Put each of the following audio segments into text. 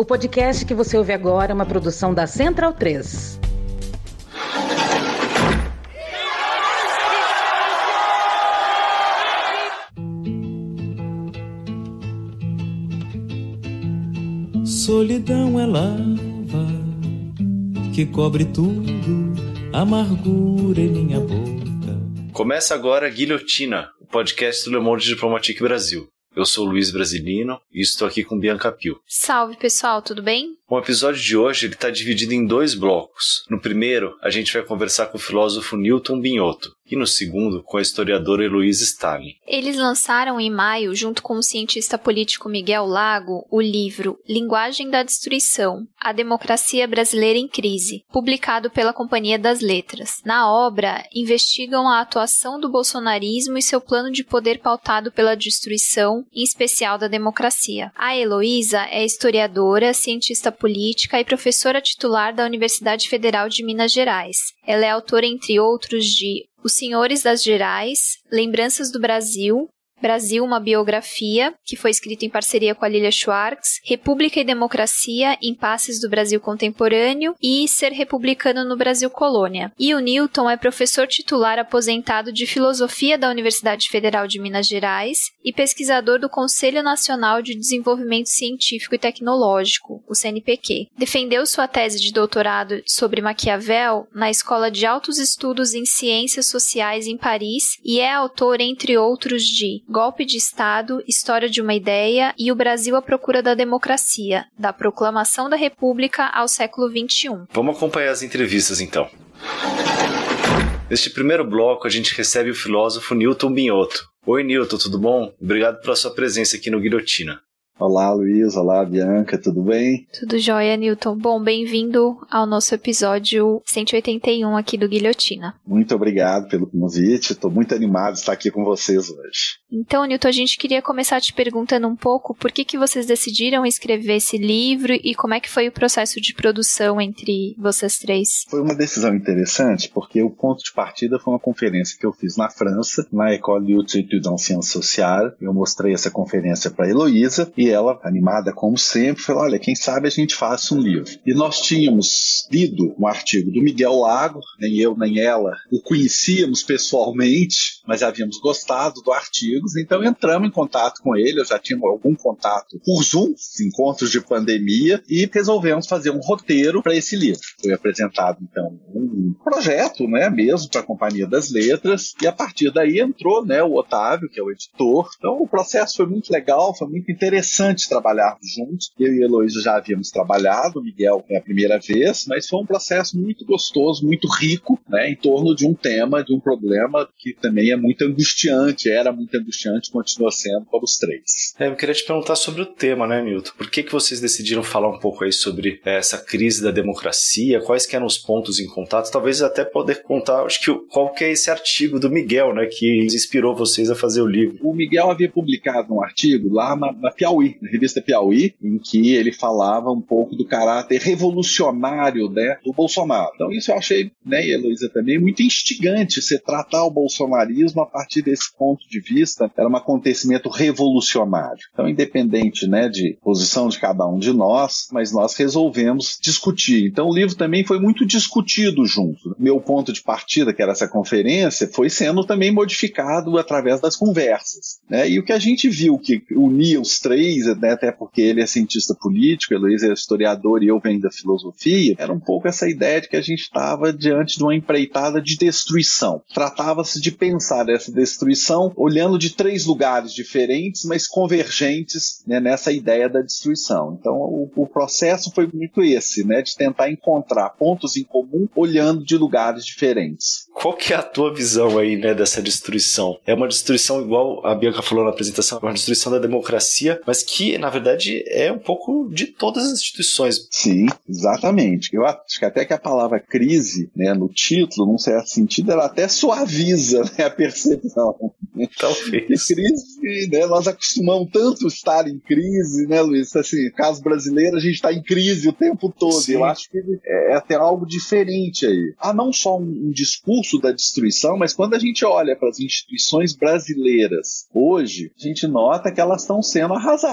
O podcast que você ouve agora é uma produção da Central 3. Solidão é lava que cobre tudo, amargura em minha boca. Começa agora Guilhotina, o podcast do Le Monde Diplomatique Brasil. Eu sou Luiz Brasilino e estou aqui com Bianca Pio. Salve pessoal, tudo bem? O episódio de hoje está dividido em dois blocos. No primeiro, a gente vai conversar com o filósofo Newton Binhoto, e no segundo, com a historiadora Heloísa Stalin. Eles lançaram em maio, junto com o cientista político Miguel Lago, o livro Linguagem da Destruição: A Democracia Brasileira em Crise, publicado pela Companhia das Letras. Na obra, investigam a atuação do bolsonarismo e seu plano de poder pautado pela destruição, em especial da democracia. A Heloísa é historiadora, cientista política e professora titular da Universidade Federal de Minas Gerais. Ela é autora, entre outros, de Os Senhores das Gerais, Lembranças do Brasil, Brasil, uma biografia, que foi escrito em parceria com a Lilia Schwartz, República e Democracia, Impasses do Brasil Contemporâneo e Ser Republicano no Brasil Colônia. E o Newton é professor titular aposentado de Filosofia da Universidade Federal de Minas Gerais e pesquisador do Conselho Nacional de Desenvolvimento Científico e Tecnológico, o CNPq. Defendeu sua tese de doutorado sobre Maquiavel na Escola de Altos Estudos em Ciências Sociais em Paris e é autor, entre outros, de Golpe de Estado, História de uma Ideia e o Brasil à Procura da Democracia, da Proclamação da República ao século XXI. Vamos acompanhar as entrevistas então. Neste primeiro bloco, a gente recebe o filósofo Newton Binhoto. Oi, Newton, tudo bom? Obrigado pela sua presença aqui no Guilhotina. Olá, Luiz. Olá, Bianca. Tudo bem? Tudo jóia, Newton. Bom, bem-vindo ao nosso episódio 181 aqui do Guilhotina. Muito obrigado pelo convite. Estou muito animado de estar aqui com vocês hoje. Então, Newton, a gente queria começar te perguntando um pouco por que, que vocês decidiram escrever esse livro e como é que foi o processo de produção entre vocês três. Foi uma decisão interessante porque o ponto de partida foi uma conferência que eu fiz na França, na École d'Haute Études en Sciences Sociales. Eu mostrei essa conferência para a Heloísa e ela, animada como sempre, falou: Olha, quem sabe a gente faça um livro. E nós tínhamos lido um artigo do Miguel Lago, nem eu nem ela o conhecíamos pessoalmente, mas havíamos gostado do artigo, então entramos em contato com ele. Eu já tinha algum contato por Zoom, encontros de pandemia, e resolvemos fazer um roteiro para esse livro. Foi apresentado, então, um projeto, né, mesmo para a Companhia das Letras, e a partir daí entrou né, o Otávio, que é o editor. Então o processo foi muito legal, foi muito interessante interessante trabalharmos juntos. Eu e Heloísa já havíamos trabalhado, o Miguel é a primeira vez, mas foi um processo muito gostoso, muito rico, né, em torno de um tema, de um problema que também é muito angustiante, era muito angustiante, continua sendo para os três. É, eu queria te perguntar sobre o tema, né, Nilton? Por que, que vocês decidiram falar um pouco aí sobre é, essa crise da democracia? Quais que eram os pontos em contato? Talvez até poder contar, acho que qual que é esse artigo do Miguel, né, que inspirou vocês a fazer o livro. O Miguel havia publicado um artigo lá na, na Piauí, na revista Piauí, em que ele falava um pouco do caráter revolucionário né, do Bolsonaro. Então isso eu achei, né, e Heloísa também, muito instigante você tratar o bolsonarismo a partir desse ponto de vista. Era um acontecimento revolucionário. Então, independente né, de posição de cada um de nós, mas nós resolvemos discutir. Então o livro também foi muito discutido junto. Meu ponto de partida, que era essa conferência, foi sendo também modificado através das conversas. Né? E o que a gente viu que unia os três né, até porque ele é cientista político, Heloísa é historiador e eu venho da filosofia, era um pouco essa ideia de que a gente estava diante de uma empreitada de destruição. Tratava-se de pensar essa destruição olhando de três lugares diferentes, mas convergentes né, nessa ideia da destruição. Então, o, o processo foi muito esse, né, de tentar encontrar pontos em comum olhando de lugares diferentes. Qual que é a tua visão aí, né, dessa destruição? É uma destruição igual a Bianca falou na apresentação, uma destruição da democracia, mas que, na verdade, é um pouco de todas as instituições. Sim, exatamente. Eu acho que até que a palavra crise, né, no título, num certo sentido, ela até suaviza né, a percepção. Talvez. crise, né, nós acostumamos tanto estar em crise, né, Luiz? Assim, caso brasileiro, a gente está em crise o tempo todo. Sim. Eu acho que é até algo diferente aí. Há não só um, um discurso da destruição, mas quando a gente olha para as instituições brasileiras hoje, a gente nota que elas estão sendo arrasadas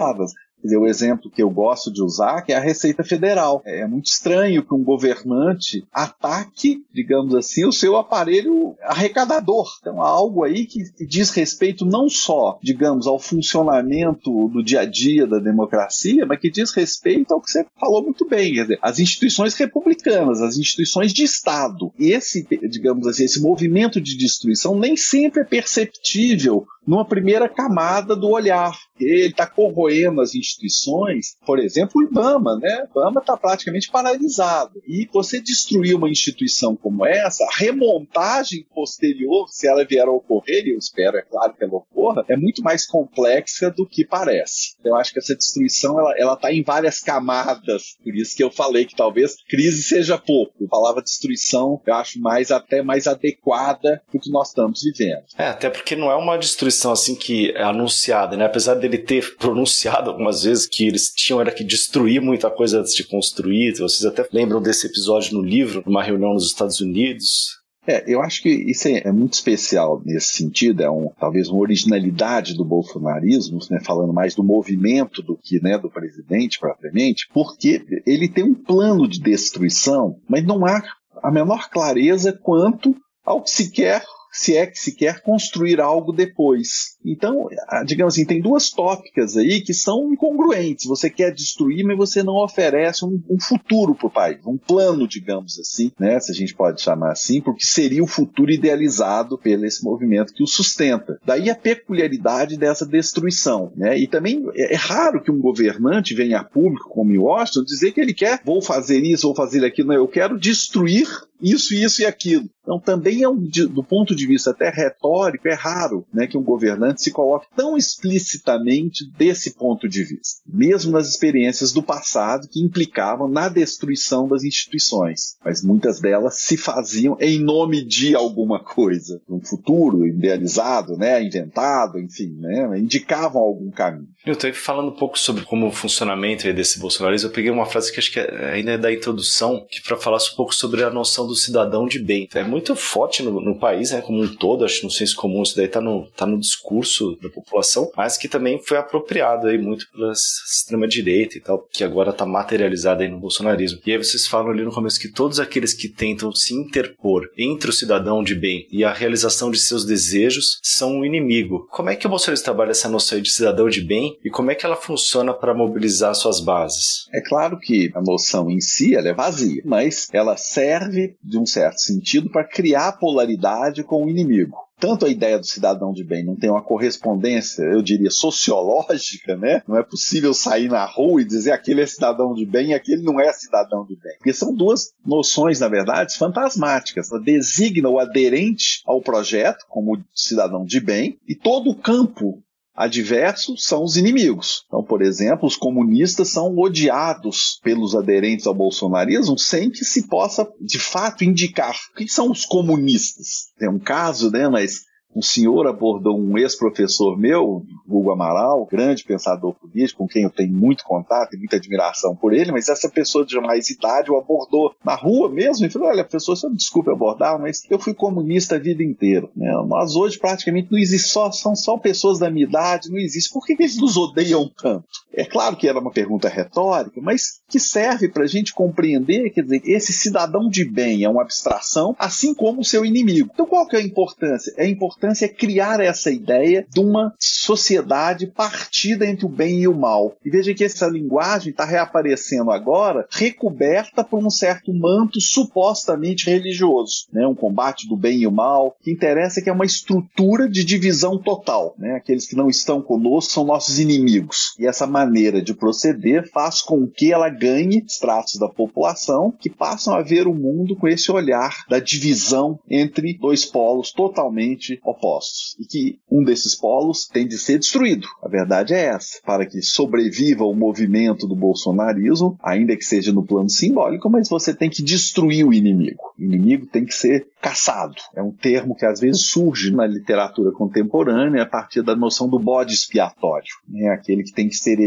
Quer dizer, o exemplo que eu gosto de usar que é a Receita Federal. É muito estranho que um governante ataque, digamos assim, o seu aparelho arrecadador. Então, há algo aí que diz respeito não só, digamos, ao funcionamento do dia a dia da democracia, mas que diz respeito ao que você falou muito bem, quer dizer, as instituições republicanas, as instituições de Estado. Esse, digamos assim, esse movimento de destruição nem sempre é perceptível numa primeira camada do olhar. Ele está corroendo as instituições, por exemplo, o IBAMA, né? O IBAMA está praticamente paralisado. E você destruir uma instituição como essa, a remontagem posterior, se ela vier a ocorrer, e eu espero, é claro que ela ocorra, é muito mais complexa do que parece. Eu acho que essa destruição ela está em várias camadas, por isso que eu falei que talvez crise seja pouco. A palavra destruição eu acho mais até mais adequada do que nós estamos vivendo. É, até porque não é uma destruição assim que é anunciada, né? Apesar dele ter pronunciado algumas vezes que eles tinham era que destruir muita coisa antes de construir. Vocês até lembram desse episódio no livro, numa reunião nos Estados Unidos, é, eu acho que isso é, é, muito especial nesse sentido, é um, talvez uma originalidade do bolsonarismo, né, falando mais do movimento do que né, do presidente propriamente, porque ele tem um plano de destruição, mas não há a menor clareza quanto ao que se quer se é que se quer construir algo depois. Então, digamos assim, tem duas tópicas aí que são incongruentes. Você quer destruir, mas você não oferece um, um futuro para o país, um plano, digamos assim, né, se a gente pode chamar assim, porque seria o futuro idealizado pelo esse movimento que o sustenta. Daí a peculiaridade dessa destruição. Né? E também é, é raro que um governante venha a público, como em Washington, dizer que ele quer, vou fazer isso, vou fazer aquilo. Não, eu quero destruir isso, isso e aquilo. Então, também é um, do ponto de vista até retórico, é raro né, que um governante se coloque tão explicitamente desse ponto de vista, mesmo nas experiências do passado que implicavam na destruição das instituições. Mas muitas delas se faziam em nome de alguma coisa, um futuro idealizado, né, inventado, enfim, né, indicavam algum caminho. Eu estou falando um pouco sobre como o funcionamento desse bolsonarismo. Eu peguei uma frase que acho que é, ainda é da introdução, que para falar um pouco sobre a noção do cidadão de bem. É muito forte no, no, país, né, como um todo, acho que no senso comum isso daí está no, tá no discurso da população, mas que também foi apropriado aí muito pela extrema-direita e tal, que agora está materializado aí no bolsonarismo. E aí vocês falam ali no começo que todos aqueles que tentam se interpor entre o cidadão de bem e a realização de seus desejos são um inimigo. Como é que o bolsonarismo trabalha essa noção de cidadão de bem e como é que ela funciona para mobilizar suas bases? É claro que a noção em si ela é vazia, mas ela serve, de um certo sentido, para criar polaridade com o inimigo tanto a ideia do cidadão de bem não tem uma correspondência, eu diria, sociológica, né? Não é possível sair na rua e dizer aquele é cidadão de bem e aquele não é cidadão de bem. Porque são duas noções, na verdade, fantasmáticas. Ela designa o aderente ao projeto como cidadão de bem e todo o campo adversos são os inimigos. Então, por exemplo, os comunistas são odiados pelos aderentes ao bolsonarismo sem que se possa, de fato, indicar quem são os comunistas. Tem um caso, né, mas um senhor abordou um ex-professor meu, Hugo Amaral, grande pensador político, com quem eu tenho muito contato e muita admiração por ele, mas essa pessoa de mais idade o abordou na rua mesmo e falou: Olha, professor, você desculpe abordar, mas eu fui comunista a vida inteira. Né? Nós hoje praticamente não existe só, são só pessoas da minha idade, não existe. Por que, que eles nos odeiam tanto? É claro que era uma pergunta retórica, mas que serve para a gente compreender, quer dizer, esse cidadão de bem é uma abstração, assim como o seu inimigo. Então qual que é a importância? Importante importância é criar essa ideia de uma sociedade partida entre o bem e o mal. E veja que essa linguagem está reaparecendo agora, recoberta por um certo manto supostamente religioso, né? um combate do bem e o mal. O que interessa é que é uma estrutura de divisão total. Né? Aqueles que não estão conosco são nossos inimigos. E essa de proceder faz com que ela ganhe estratos da população que passam a ver o mundo com esse olhar da divisão entre dois polos totalmente opostos e que um desses polos tem de ser destruído. A verdade é essa. Para que sobreviva o movimento do bolsonarismo, ainda que seja no plano simbólico, mas você tem que destruir o inimigo. O inimigo tem que ser caçado. É um termo que às vezes surge na literatura contemporânea a partir da noção do bode expiatório. Né? aquele que tem que ser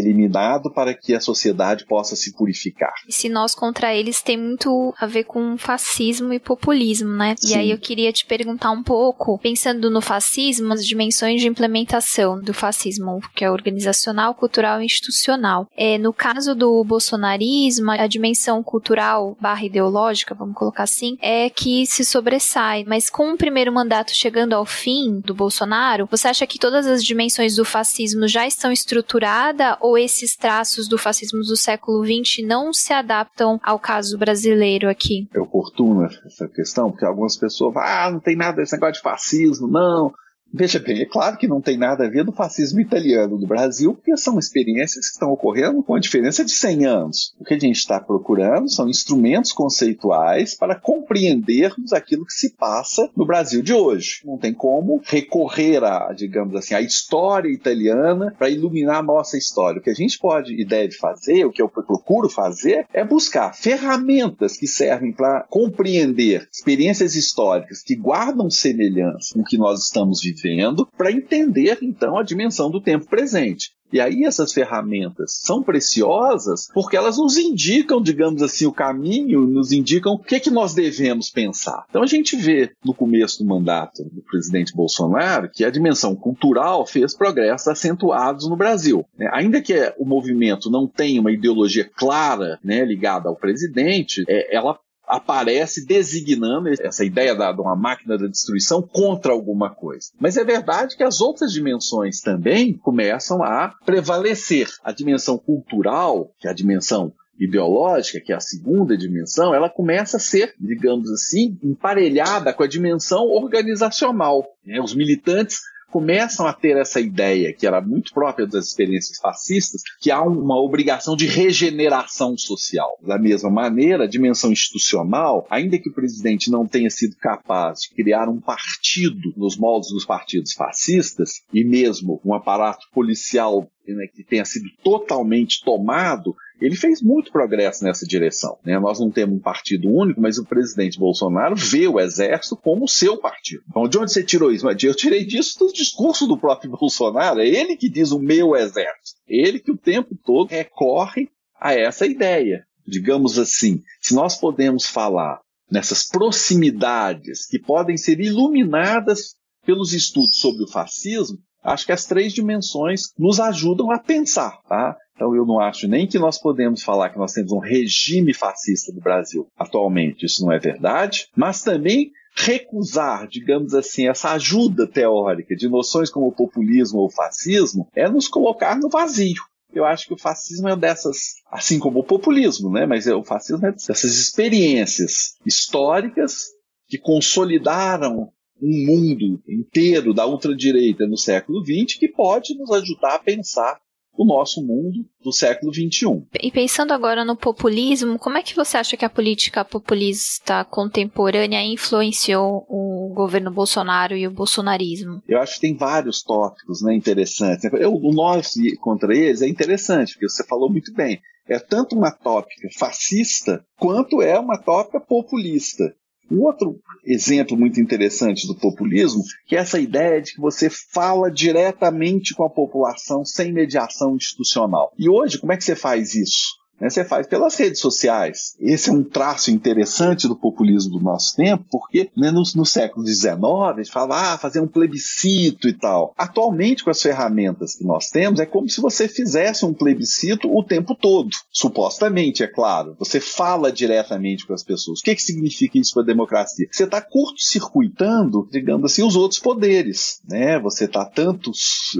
para que a sociedade possa se purificar. E se nós contra eles tem muito a ver com fascismo e populismo, né? Sim. E aí eu queria te perguntar um pouco, pensando no no fascismo as dimensões de implementação do fascismo, que é organizacional, cultural e institucional. É, no caso do bolsonarismo, a dimensão cultural barra ideológica, vamos colocar assim, é que se sobressai. Mas com o primeiro mandato chegando ao fim do Bolsonaro, você acha que todas as dimensões do fascismo já estão estruturadas ou esses traços do fascismo do século XX não se adaptam ao caso brasileiro aqui? É oportuna essa questão, porque algumas pessoas falam, ah, não tem nada desse negócio de fascismo, não. Veja bem, é claro que não tem nada a ver do fascismo italiano do Brasil, porque são experiências que estão ocorrendo com a diferença de 100 anos. O que a gente está procurando são instrumentos conceituais para compreendermos aquilo que se passa no Brasil de hoje. Não tem como recorrer a, digamos assim, a história italiana para iluminar a nossa história. O que a gente pode e deve fazer, o que eu procuro fazer, é buscar ferramentas que servem para compreender experiências históricas que guardam semelhança com o que nós estamos vivendo vivendo para entender então a dimensão do tempo presente. E aí essas ferramentas são preciosas porque elas nos indicam, digamos assim, o caminho, nos indicam o que, é que nós devemos pensar. Então a gente vê no começo do mandato do presidente Bolsonaro que a dimensão cultural fez progressos acentuados no Brasil. Né? Ainda que o movimento não tenha uma ideologia clara né, ligada ao presidente, é, ela aparece designando essa ideia da, de uma máquina da destruição contra alguma coisa. Mas é verdade que as outras dimensões também começam a prevalecer. A dimensão cultural, que é a dimensão ideológica, que é a segunda dimensão, ela começa a ser, digamos assim, emparelhada com a dimensão organizacional. Né? Os militantes começam a ter essa ideia, que era muito própria das experiências fascistas, que há uma obrigação de regeneração social. Da mesma maneira, a dimensão institucional, ainda que o presidente não tenha sido capaz de criar um partido nos moldes dos partidos fascistas, e mesmo um aparato policial né, que tenha sido totalmente tomado ele fez muito progresso nessa direção. Né? Nós não temos um partido único, mas o presidente Bolsonaro vê o exército como seu partido. Então, de onde você tirou isso? Eu tirei disso do discurso do próprio Bolsonaro. É ele que diz o meu exército. Ele que o tempo todo recorre a essa ideia. Digamos assim, se nós podemos falar nessas proximidades que podem ser iluminadas pelos estudos sobre o fascismo, acho que as três dimensões nos ajudam a pensar, tá? Então eu não acho nem que nós podemos falar que nós temos um regime fascista no Brasil atualmente, isso não é verdade, mas também recusar, digamos assim, essa ajuda teórica de noções como populismo ou fascismo é nos colocar no vazio. Eu acho que o fascismo é dessas, assim como o populismo, né? Mas o fascismo é dessas experiências históricas que consolidaram um mundo inteiro da ultradireita no século XX que pode nos ajudar a pensar o nosso mundo do século XXI. E pensando agora no populismo, como é que você acha que a política populista contemporânea influenciou o governo Bolsonaro e o bolsonarismo? Eu acho que tem vários tópicos né, interessantes. Eu, o nós contra eles é interessante, porque você falou muito bem. É tanto uma tópica fascista quanto é uma tópica populista. Um outro exemplo muito interessante do populismo, que é essa ideia de que você fala diretamente com a população sem mediação institucional. E hoje, como é que você faz isso? Né, você faz pelas redes sociais. Esse é um traço interessante do populismo do nosso tempo, porque né, no, no, século XIX a gente fala, ah, fazer um plebiscito e tal. Atualmente, com as ferramentas que nós temos, é como se você fizesse um plebiscito o tempo todo. Supostamente, é claro. Você fala diretamente com as pessoas. O que, que significa isso para a democracia? Você está curto-circuitando, digamos assim, os outros poderes. Né? Você está tanto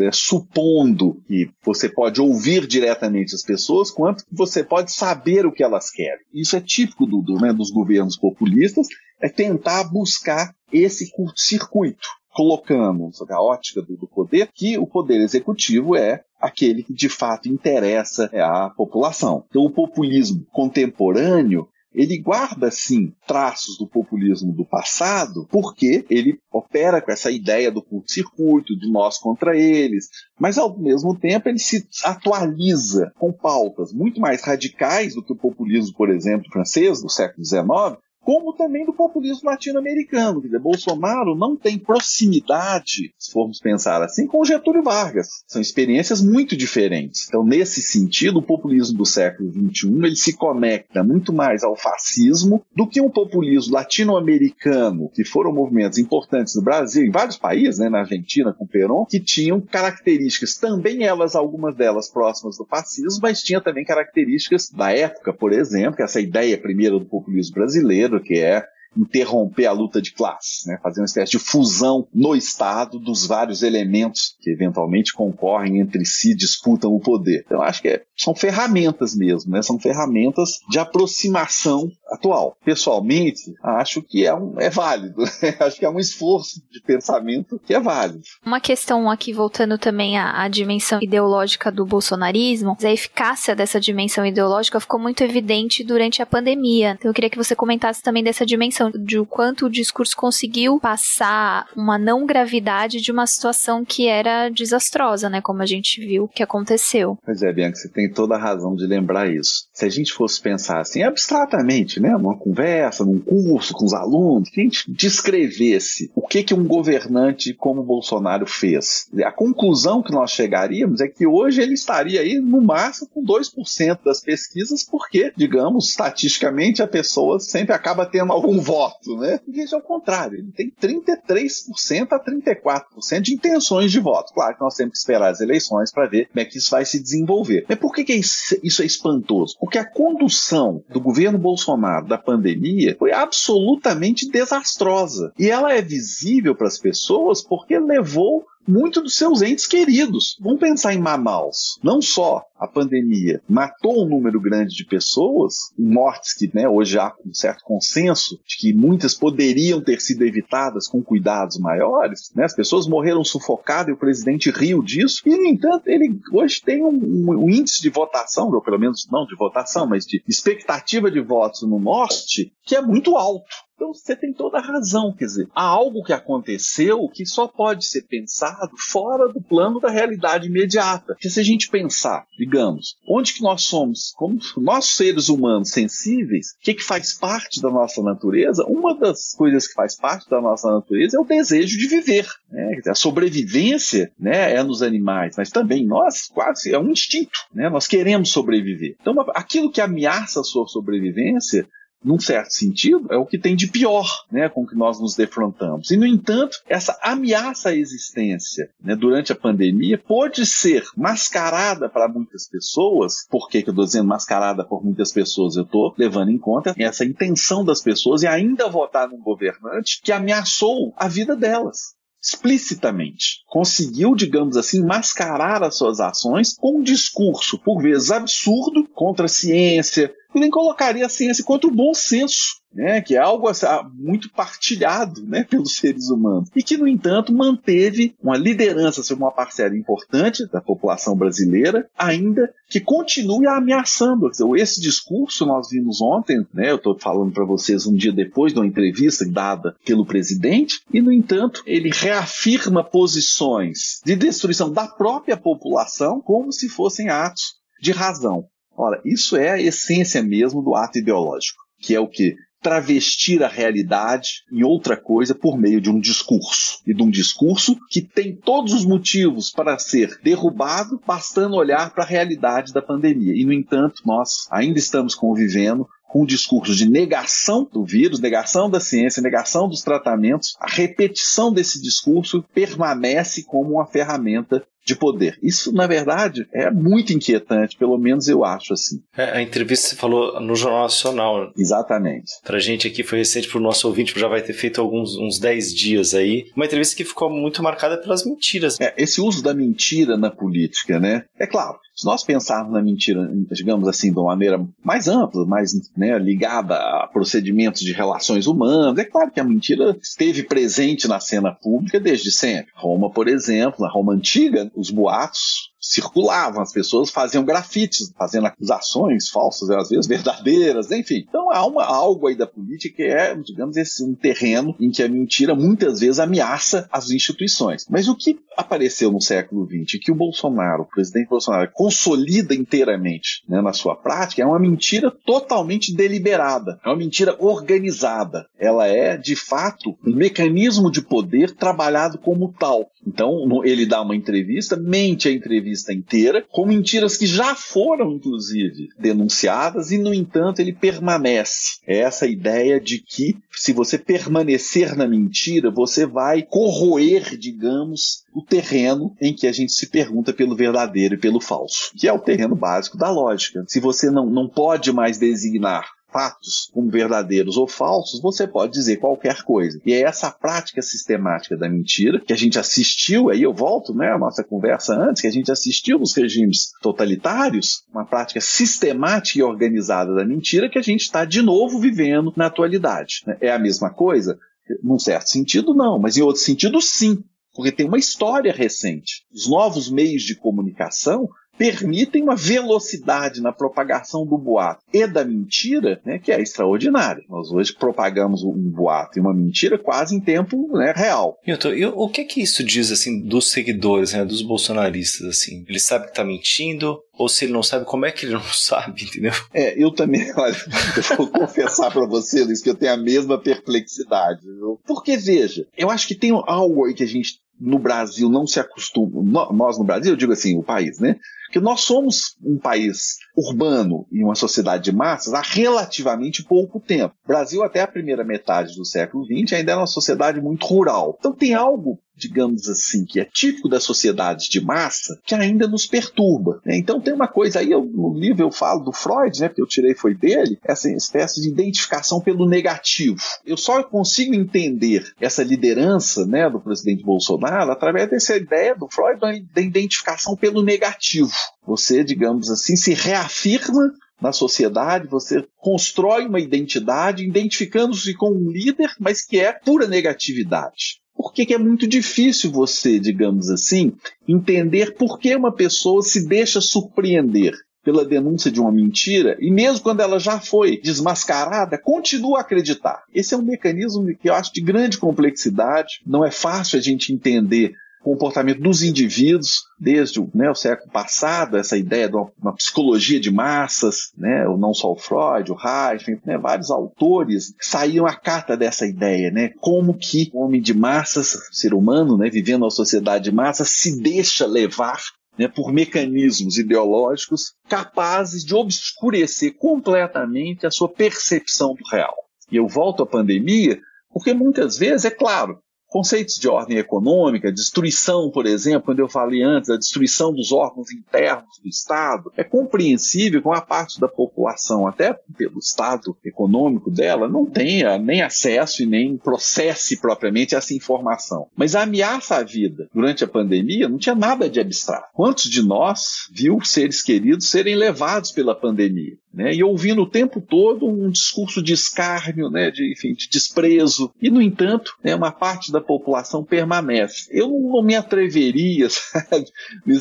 é, supondo que você pode ouvir diretamente as pessoas, quanto que você pode saber o que elas querem. Isso é típico do, do, né, dos governos populistas, é tentar buscar esse circuito, colocando sob a ótica do, do poder que o poder executivo é aquele que de fato interessa à população. Então, o populismo contemporâneo ele guarda sim traços do populismo do passado, porque ele opera com essa ideia do curto-circuito, de nós contra eles, mas ao mesmo tempo ele se atualiza com pautas muito mais radicais do que o populismo, por exemplo, francês do século XIX, como também do populismo latino-americano. Bolsonaro não tem proximidade, se formos pensar assim, com Getúlio Vargas. São experiências muito diferentes. Então, nesse sentido, o populismo do século XXI ele se conecta muito mais ao fascismo do que um populismo latino-americano, que foram movimentos importantes no Brasil, em vários países, né, na Argentina com Perón, que tinham características, também elas, algumas delas próximas do fascismo, mas tinha também características da época, por exemplo, essa ideia primeira do populismo brasileiro, que é interromper a luta de classes, né? fazer uma espécie de fusão no Estado dos vários elementos que eventualmente concorrem entre si, disputam o poder. Então, acho que é, são ferramentas mesmo, né? são ferramentas de aproximação atual. Pessoalmente, acho que é, um, é válido, né? acho que é um esforço de pensamento que é válido. Uma questão aqui, voltando também à, à dimensão ideológica do bolsonarismo, a eficácia dessa dimensão ideológica ficou muito evidente durante a pandemia. Então, eu queria que você comentasse também dessa dimensão de o quanto o discurso conseguiu passar uma não gravidade de uma situação que era desastrosa, né? Como a gente viu que aconteceu. Pois é, Bianca, você tem toda a razão de lembrar isso. Se a gente fosse pensar assim, abstratamente, né? Numa conversa, num curso com os alunos, que a gente descrevesse o que, que um governante como Bolsonaro fez. A conclusão que nós chegaríamos é que hoje ele estaria aí no máximo com 2% das pesquisas, porque, digamos, estatisticamente a pessoa sempre acaba tendo algum voto, né? E isso é o contrário, ele tem 33% a 34% de intenções de voto. Claro que nós temos que esperar as eleições para ver como é que isso vai se desenvolver. Mas por que, que isso é espantoso? Porque a condução do governo Bolsonaro da pandemia foi absolutamente desastrosa. E ela é visível para as pessoas porque levou muito dos seus entes queridos. Vamos pensar em Manaus. Não só a pandemia matou um número grande de pessoas, mortes que né, hoje há um certo consenso de que muitas poderiam ter sido evitadas com cuidados maiores. Né? As pessoas morreram sufocadas e o presidente riu disso. E, no entanto, ele hoje tem um, um índice de votação, ou pelo menos não de votação, mas de expectativa de votos no norte, que é muito alto. Então você tem toda a razão, quer dizer, há algo que aconteceu que só pode ser pensado fora do plano da realidade imediata. Porque se a gente pensar, digamos, onde que nós somos, como nós seres humanos sensíveis, o que, que faz parte da nossa natureza? Uma das coisas que faz parte da nossa natureza é o desejo de viver. Né? A sobrevivência né, é nos animais, mas também nós quase é um instinto. Né? Nós queremos sobreviver. Então, aquilo que ameaça a sua sobrevivência num certo sentido, é o que tem de pior né, com que nós nos defrontamos. E, no entanto, essa ameaça à existência né, durante a pandemia pode ser mascarada para muitas pessoas. Por que, que eu estou dizendo mascarada por muitas pessoas? Eu estou levando em conta essa intenção das pessoas e ainda votar num governante que ameaçou a vida delas explicitamente. Conseguiu, digamos assim, mascarar as suas ações com um discurso, por vezes absurdo, contra a ciência, e nem colocaria a ciência contra o bom senso, né, que é algo assim, muito partilhado né, pelos seres humanos, e que, no entanto, manteve uma liderança sobre uma parcela importante da população brasileira, ainda que continue ameaçando. Esse discurso nós vimos ontem, né, eu estou falando para vocês um dia depois de uma entrevista dada pelo presidente, e, no entanto, ele reafirma posições de destruição da própria população como se fossem atos de razão. Ora, isso é a essência mesmo do ato ideológico, que é o que? Travestir a realidade em outra coisa por meio de um discurso. E de um discurso que tem todos os motivos para ser derrubado, bastando olhar para a realidade da pandemia. E, no entanto, nós ainda estamos convivendo com o discurso de negação do vírus, negação da ciência, negação dos tratamentos, a repetição desse discurso permanece como uma ferramenta de poder. Isso, na verdade, é muito inquietante, pelo menos eu acho assim. É, a entrevista que você falou no Jornal Nacional. Exatamente. Pra gente aqui foi recente, pro nosso ouvinte já vai ter feito alguns uns 10 dias aí. Uma entrevista que ficou muito marcada pelas mentiras. É, esse uso da mentira na política, né? É claro, se nós pensarmos na mentira, digamos assim, de uma maneira mais ampla, mais né, ligada a procedimentos de relações humanas, é claro que a mentira esteve presente na cena pública desde sempre. Roma, por exemplo, na Roma antiga, os boatos circulavam, as pessoas faziam grafites, fazendo acusações falsas, às vezes verdadeiras, enfim. Então há uma, algo aí da política que é, digamos, esse, um terreno em que a mentira muitas vezes ameaça as instituições. Mas o que apareceu no século XX, que o Bolsonaro, o presidente Bolsonaro, consolida inteiramente né, na sua prática, é uma mentira totalmente deliberada, é uma mentira organizada. Ela é, de fato, um mecanismo de poder trabalhado como tal. Então, ele dá uma entrevista, mente a entrevista inteira, com mentiras que já foram, inclusive, denunciadas, e, no entanto, ele permanece. É essa ideia de que, se você permanecer na mentira, você vai corroer, digamos, o terreno em que a gente se pergunta pelo verdadeiro e pelo falso, que é o terreno básico da lógica. Se você não, não pode mais designar fatos como verdadeiros ou falsos, você pode dizer qualquer coisa. E é essa prática sistemática da mentira que a gente assistiu, aí eu volto, né, a nossa conversa antes, que a gente assistiu nos regimes totalitários, uma prática sistemática e organizada da mentira que a gente está de novo vivendo na atualidade. Né? É a mesma coisa? Num certo sentido, não, mas em outro sentido, sim. Porque tem uma história recente. Os novos meios de comunicação permitem uma velocidade na propagação do boato e da mentira né, que é extraordinária. Nós hoje propagamos um boato e uma mentira quase em tempo né, real. Milton, e o que que isso diz assim dos seguidores, né, dos bolsonaristas? assim? Ele sabe que está mentindo? Ou se ele não sabe, como é que ele não sabe, entendeu? É, eu também, olha, eu vou confessar para você, Luiz, que eu tenho a mesma perplexidade. Viu? Porque, veja, eu acho que tem algo aí que a gente no Brasil não se acostuma, nós no Brasil, eu digo assim, o país, né? Que nós somos um país urbano e uma sociedade de massas há relativamente pouco tempo. O Brasil, até a primeira metade do século XX, ainda era uma sociedade muito rural. Então tem algo digamos assim, que é típico das sociedades de massa, que ainda nos perturba. Né? Então tem uma coisa aí, eu, no livro eu falo do Freud, né, que eu tirei foi dele, essa espécie de identificação pelo negativo. Eu só consigo entender essa liderança né, do presidente Bolsonaro através dessa ideia do Freud da identificação pelo negativo. Você, digamos assim, se reafirma na sociedade, você constrói uma identidade identificando-se com um líder, mas que é pura negatividade. Por que, é muito difícil você, digamos assim, entender por que uma pessoa se deixa surpreender pela denúncia de uma mentira e mesmo quando ela já foi desmascarada, continua a acreditar. Esse é um mecanismo que eu acho de grande complexidade, não é fácil a gente entender comportamento dos indivíduos desde né, o século passado, essa ideia de uma, uma, psicologia de massas, né, não só o Freud, o Reich, né, vários autores saíram a carta dessa ideia, né, como que o homem de massas, ser humano, né, vivendo uma sociedade de massas, se deixa levar né, por mecanismos ideológicos capazes de obscurecer completamente a sua percepção do real. E eu volto à pandemia porque muitas vezes, é claro, Conceitos de ordem econômica, destruição, por exemplo, quando eu falei antes, a destruição dos órgãos internos do Estado, é compreensível com a parte da população, até pelo estado econômico dela, não tenha nem acesso e nem processe propriamente essa informação. Mas a ameaça à vida durante a pandemia não tinha nada de abstrato. Quantos de nós viu seres queridos serem levados pela pandemia? Né, e ouvindo o tempo todo um discurso de escárnio, né, de, enfim, de desprezo. E, no entanto, né, uma parte da população permanece. Eu não me atreveria sabe,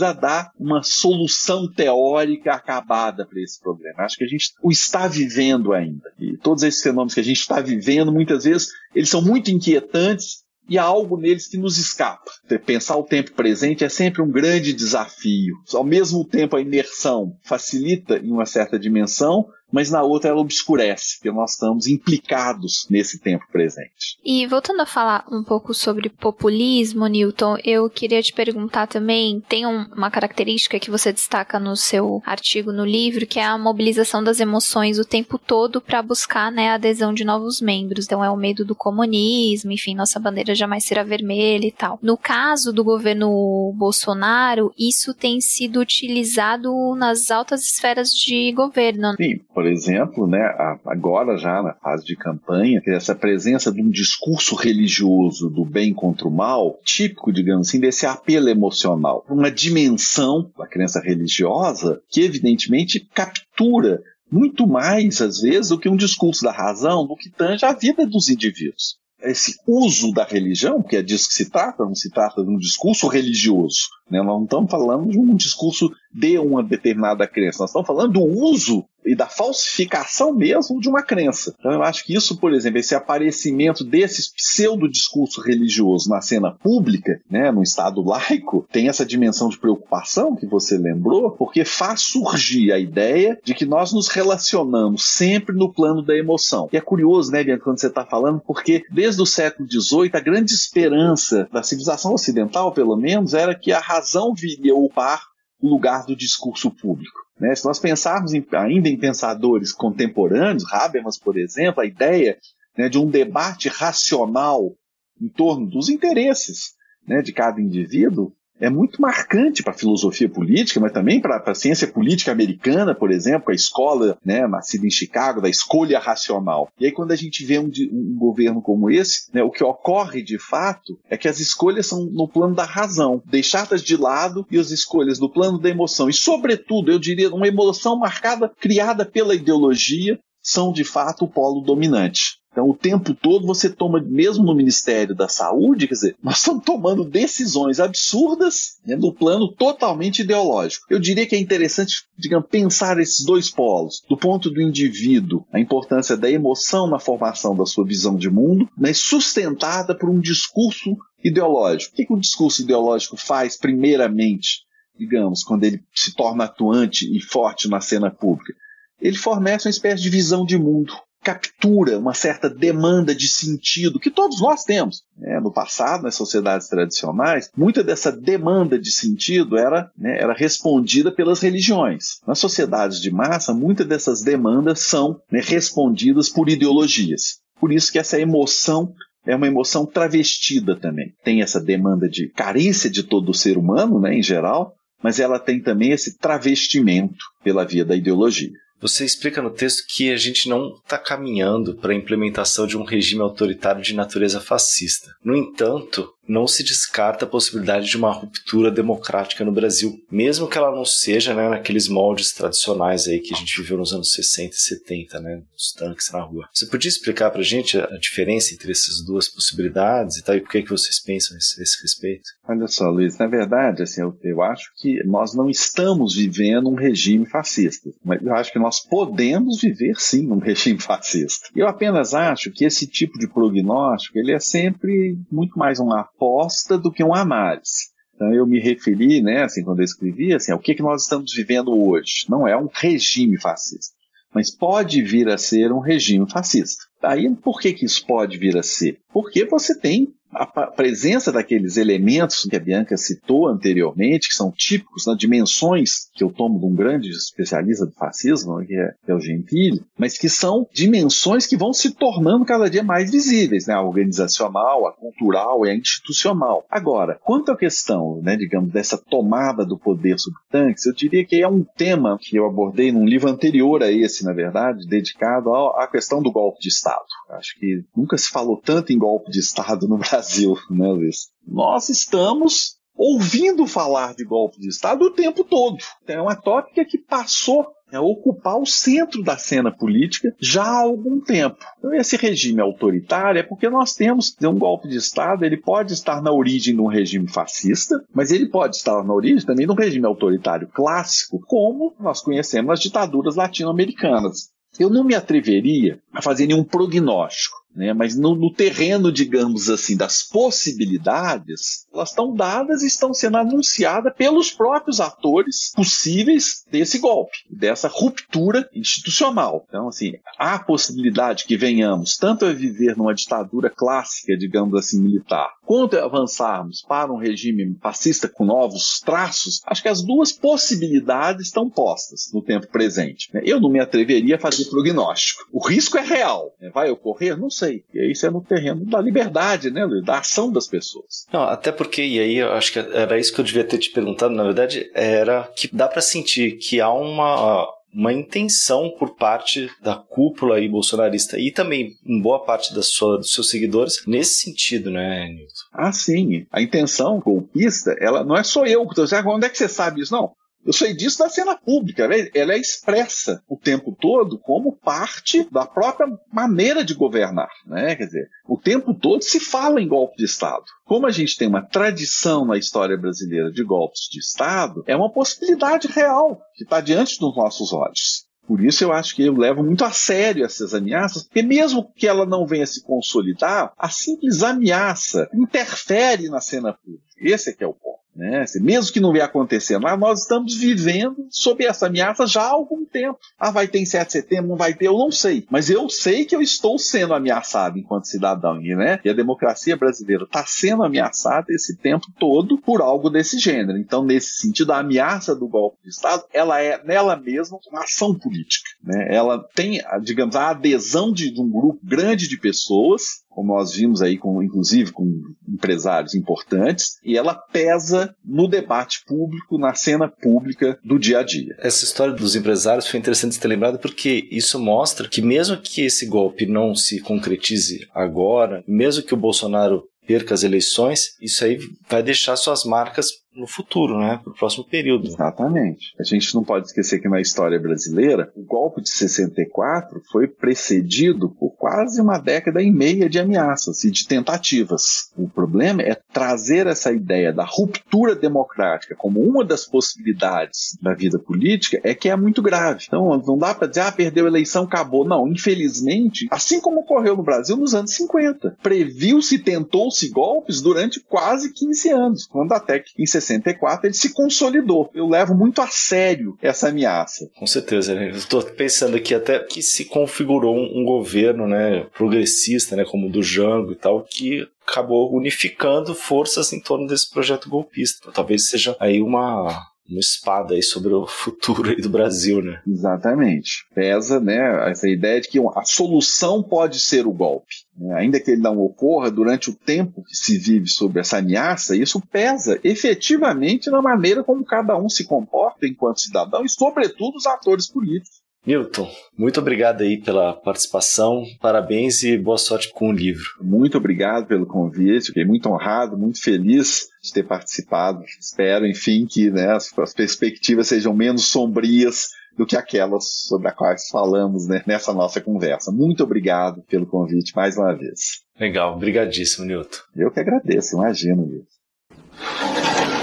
a dar uma solução teórica acabada para esse problema. Acho que a gente o está vivendo ainda. E todos esses fenômenos que a gente está vivendo, muitas vezes, eles são muito inquietantes e há algo neles que nos escapa. Pensar o tempo presente é sempre um grande desafio. Ao mesmo tempo, a imersão facilita em uma certa dimensão, mas na outra ela obscurece, porque nós estamos implicados nesse tempo presente. E voltando a falar um pouco sobre populismo, Newton, eu queria te perguntar também, tem um, uma característica que você destaca no seu artigo no livro, que é a mobilização das emoções o tempo todo para buscar né, a adesão de novos membros. Então é o medo do comunismo, enfim, nossa bandeira jamais será vermelha e tal. No caso do governo Bolsonaro, isso tem sido utilizado nas altas esferas de governo. Sim, por exemplo, né, agora já na fase de campanha, essa presença de um discurso religioso do bem contra o mal, típico, digamos assim, desse apelo emocional, uma dimensão da crença religiosa que evidentemente captura muito mais, às vezes, do que um discurso da razão, do que tange a vida dos indivíduos. Esse uso da religião, que é disso que se trata, não se trata de um discurso religioso, Né? Nós não estamos falando de um discurso de uma determinada crença, nós estamos falando do uso e da falsificação mesmo de uma crença. Então eu acho que isso, por exemplo, esse aparecimento desse pseudo discurso religioso na cena pública, né, no Estado laico, tem essa dimensão de preocupação que você lembrou, porque faz surgir a ideia de que nós nos relacionamos sempre no plano da emoção. E é curioso, né, Bianca, quando você está falando, porque desde o século XVIII a grande esperança da civilização ocidental, pelo menos, era que a razão viria ocupar o lugar do discurso público. Né? Se nós pensarmos em, ainda em pensadores contemporâneos, Habermas, por exemplo, a ideia né, de um debate racional em torno dos interesses né, de cada indivíduo é muito marcante para a filosofia política, mas também para a ciência política americana, por exemplo, a escola né, nascida em Chicago, da escolha racional. E aí, quando a gente vê um, um governo como esse, né, o que ocorre de fato é que as escolhas são no plano da razão, deixadas de lado, e as escolhas no plano da emoção. E, sobretudo, eu diria, uma emoção marcada, criada pela ideologia, são de fato o polo dominante. Então, o tempo todo você toma, mesmo no Ministério da Saúde, quer dizer, nós estamos tomando decisões absurdas né, no plano totalmente ideológico. Eu diria que é interessante, digamos, pensar esses dois polos. Do ponto do indivíduo, a importância da emoção na formação da sua visão de mundo, mas sustentada por um discurso ideológico. O que, que o discurso ideológico faz, primeiramente, digamos, quando ele se torna atuante e forte na cena pública? Ele fornece uma espécie de visão de mundo captura uma certa demanda de sentido que todos nós temos. Né? No passado, nas sociedades tradicionais, muita dessa demanda de sentido era, né, era respondida pelas religiões. Nas sociedades de massa, muitas dessas demandas são né, respondidas por ideologias. Por isso que essa emoção é uma emoção travestida também. Tem essa demanda de carência de todo ser humano, né, em geral, mas ela tem também esse travestimento pela via da ideologia. Você explica no texto que a gente não está caminhando para a implementação de um regime autoritário de natureza fascista. No entanto, não se descarta a possibilidade de uma ruptura democrática no Brasil, mesmo que ela não seja né, naqueles moldes tradicionais aí que a gente viveu nos anos 60 e 70, né, os tanques na rua. Você podia explicar para a gente a diferença entre essas duas possibilidades e tal, e por que, que vocês pensam a esse, respeito? Olha só, Luiz, na verdade, assim, eu, eu acho que nós não estamos vivendo um regime fascista, mas eu acho que nós podemos viver sim um regime fascista. Eu apenas acho que esse tipo de prognóstico ele é sempre muito mais um aposta do que uma análise. Então eu me referi, né, assim, quando eu escrevi, assim, ao que, que nós estamos vivendo hoje. Não é um regime fascista, mas pode vir a ser um regime fascista. Aí por que, que isso pode vir a ser? Porque você tem a presença daqueles elementos que a Bianca citou anteriormente, que são típicos, né, dimensões que eu tomo de um grande especialista do fascismo, que é, que é o Gentili, mas que são dimensões que vão se tornando cada dia mais visíveis, né, a organizacional, a cultural e a institucional. Agora, quanto à questão, né, digamos, dessa tomada do poder sobre tanques, eu diria que é um tema que eu abordei num livro anterior a esse, na verdade, dedicado à questão do golpe de Estado. Acho que nunca se falou tanto em golpe de Estado no Brasil Brasil, né, Luiz? Nós estamos ouvindo falar de golpe de Estado o tempo todo. É uma tópica que passou a ocupar o centro da cena política já há algum tempo. Então, esse regime autoritário é porque nós temos um golpe de Estado, ele pode estar na origem de um regime fascista, mas ele pode estar na origem também de um regime autoritário clássico, como nós conhecemos as ditaduras latino-americanas. Eu não me atreveria a fazer nenhum prognóstico né? Mas no, no, terreno, digamos assim, das possibilidades, elas estão dadas e estão sendo anunciadas pelos próprios atores possíveis desse golpe, dessa ruptura institucional. Então, assim, há possibilidade que venhamos tanto a viver numa ditadura clássica, digamos assim, militar, quanto a avançarmos para um regime fascista com novos traços. Acho que as duas possibilidades estão postas no tempo presente. Né? Eu não me atreveria a fazer prognóstico. O risco é real. Né? Vai ocorrer? Não sei sei. E isso é no terreno da liberdade, né, da ação das pessoas. Não, até porque, e aí eu acho que era isso que eu devia ter te perguntado, na verdade, era que dá para sentir que há uma uma intenção por parte da cúpula aí bolsonarista e também em boa parte da sua, dos seus seguidores nesse sentido, né, Nilton? Ah, sim. A intenção golpista, ela não é só eu. Onde é que você sabe isso? Não. Eu sei disso da cena pública. Ela é expressa o tempo todo como parte da própria maneira de governar. Né? Quer dizer, o tempo todo se fala em golpe de Estado. Como a gente tem uma tradição na história brasileira de golpes de Estado, é uma possibilidade real que está diante dos nossos olhos. Por isso eu acho que eu levo muito a sério essas ameaças, porque mesmo que ela não venha se consolidar, a simples ameaça interfere na cena pública. Esse é que é o ponto. Né? Mesmo que não venha acontecendo, mas nós estamos vivendo sob essa ameaça já há algum tempo. Ah, vai ter em 7 de setembro, não vai ter, eu não sei. Mas eu sei que eu estou sendo ameaçado enquanto cidadão. Né? E a democracia brasileira está sendo ameaçada esse tempo todo por algo desse gênero. Então, nesse sentido, a ameaça do golpe de Estado, ela é nela mesma uma ação política. Né? Ela tem, digamos, a adesão de, de um grupo grande de pessoas como nós vimos aí, com, inclusive com empresários importantes, e ela pesa no debate público, na cena pública do dia a dia. Essa história dos empresários foi interessante ter lembrado porque isso mostra que mesmo que esse golpe não se concretize agora, mesmo que o Bolsonaro perca as eleições, isso aí vai deixar suas marcas no futuro, né? Para o próximo período. Exatamente. A gente não pode esquecer que na história brasileira, o golpe de 64 foi precedido por quase uma década e meia de ameaças e de tentativas. O problema é trazer essa ideia da ruptura democrática como uma das possibilidades da vida política é que é muito grave. Então, não dá para dizer, ah, perdeu a eleição, acabou. Não, infelizmente, assim como ocorreu no Brasil nos anos 50, previu-se, tentou-se golpes durante quase 15 anos, quando até que em 64, ele se consolidou. Eu levo muito a sério essa ameaça. Com certeza, né? estou pensando aqui até que se configurou um, governo né, progressista, né, como o do Jango e tal, que acabou unificando forças em torno desse projeto golpista. Talvez seja aí uma uma espada aí sobre o futuro aí do Brasil, né? Exatamente. Pesa, né, essa ideia de que a solução pode ser o golpe. Né? Ainda que ele não ocorra durante o tempo que se vive sob essa ameaça, isso pesa efetivamente na maneira como cada um se comporta enquanto cidadão e, sobretudo, os atores políticos. Milton, muito obrigado aí pela participação, parabéns e boa sorte com o livro. Muito obrigado pelo convite, fiquei muito honrado, muito feliz de ter participado. Espero, enfim, que né, as, as perspectivas sejam menos sombrias do que aquelas sobre as quais falamos né, nessa nossa conversa. Muito obrigado pelo convite mais uma vez. Legal, obrigadíssimo, Nilton. Eu que agradeço, imagino, Nilton.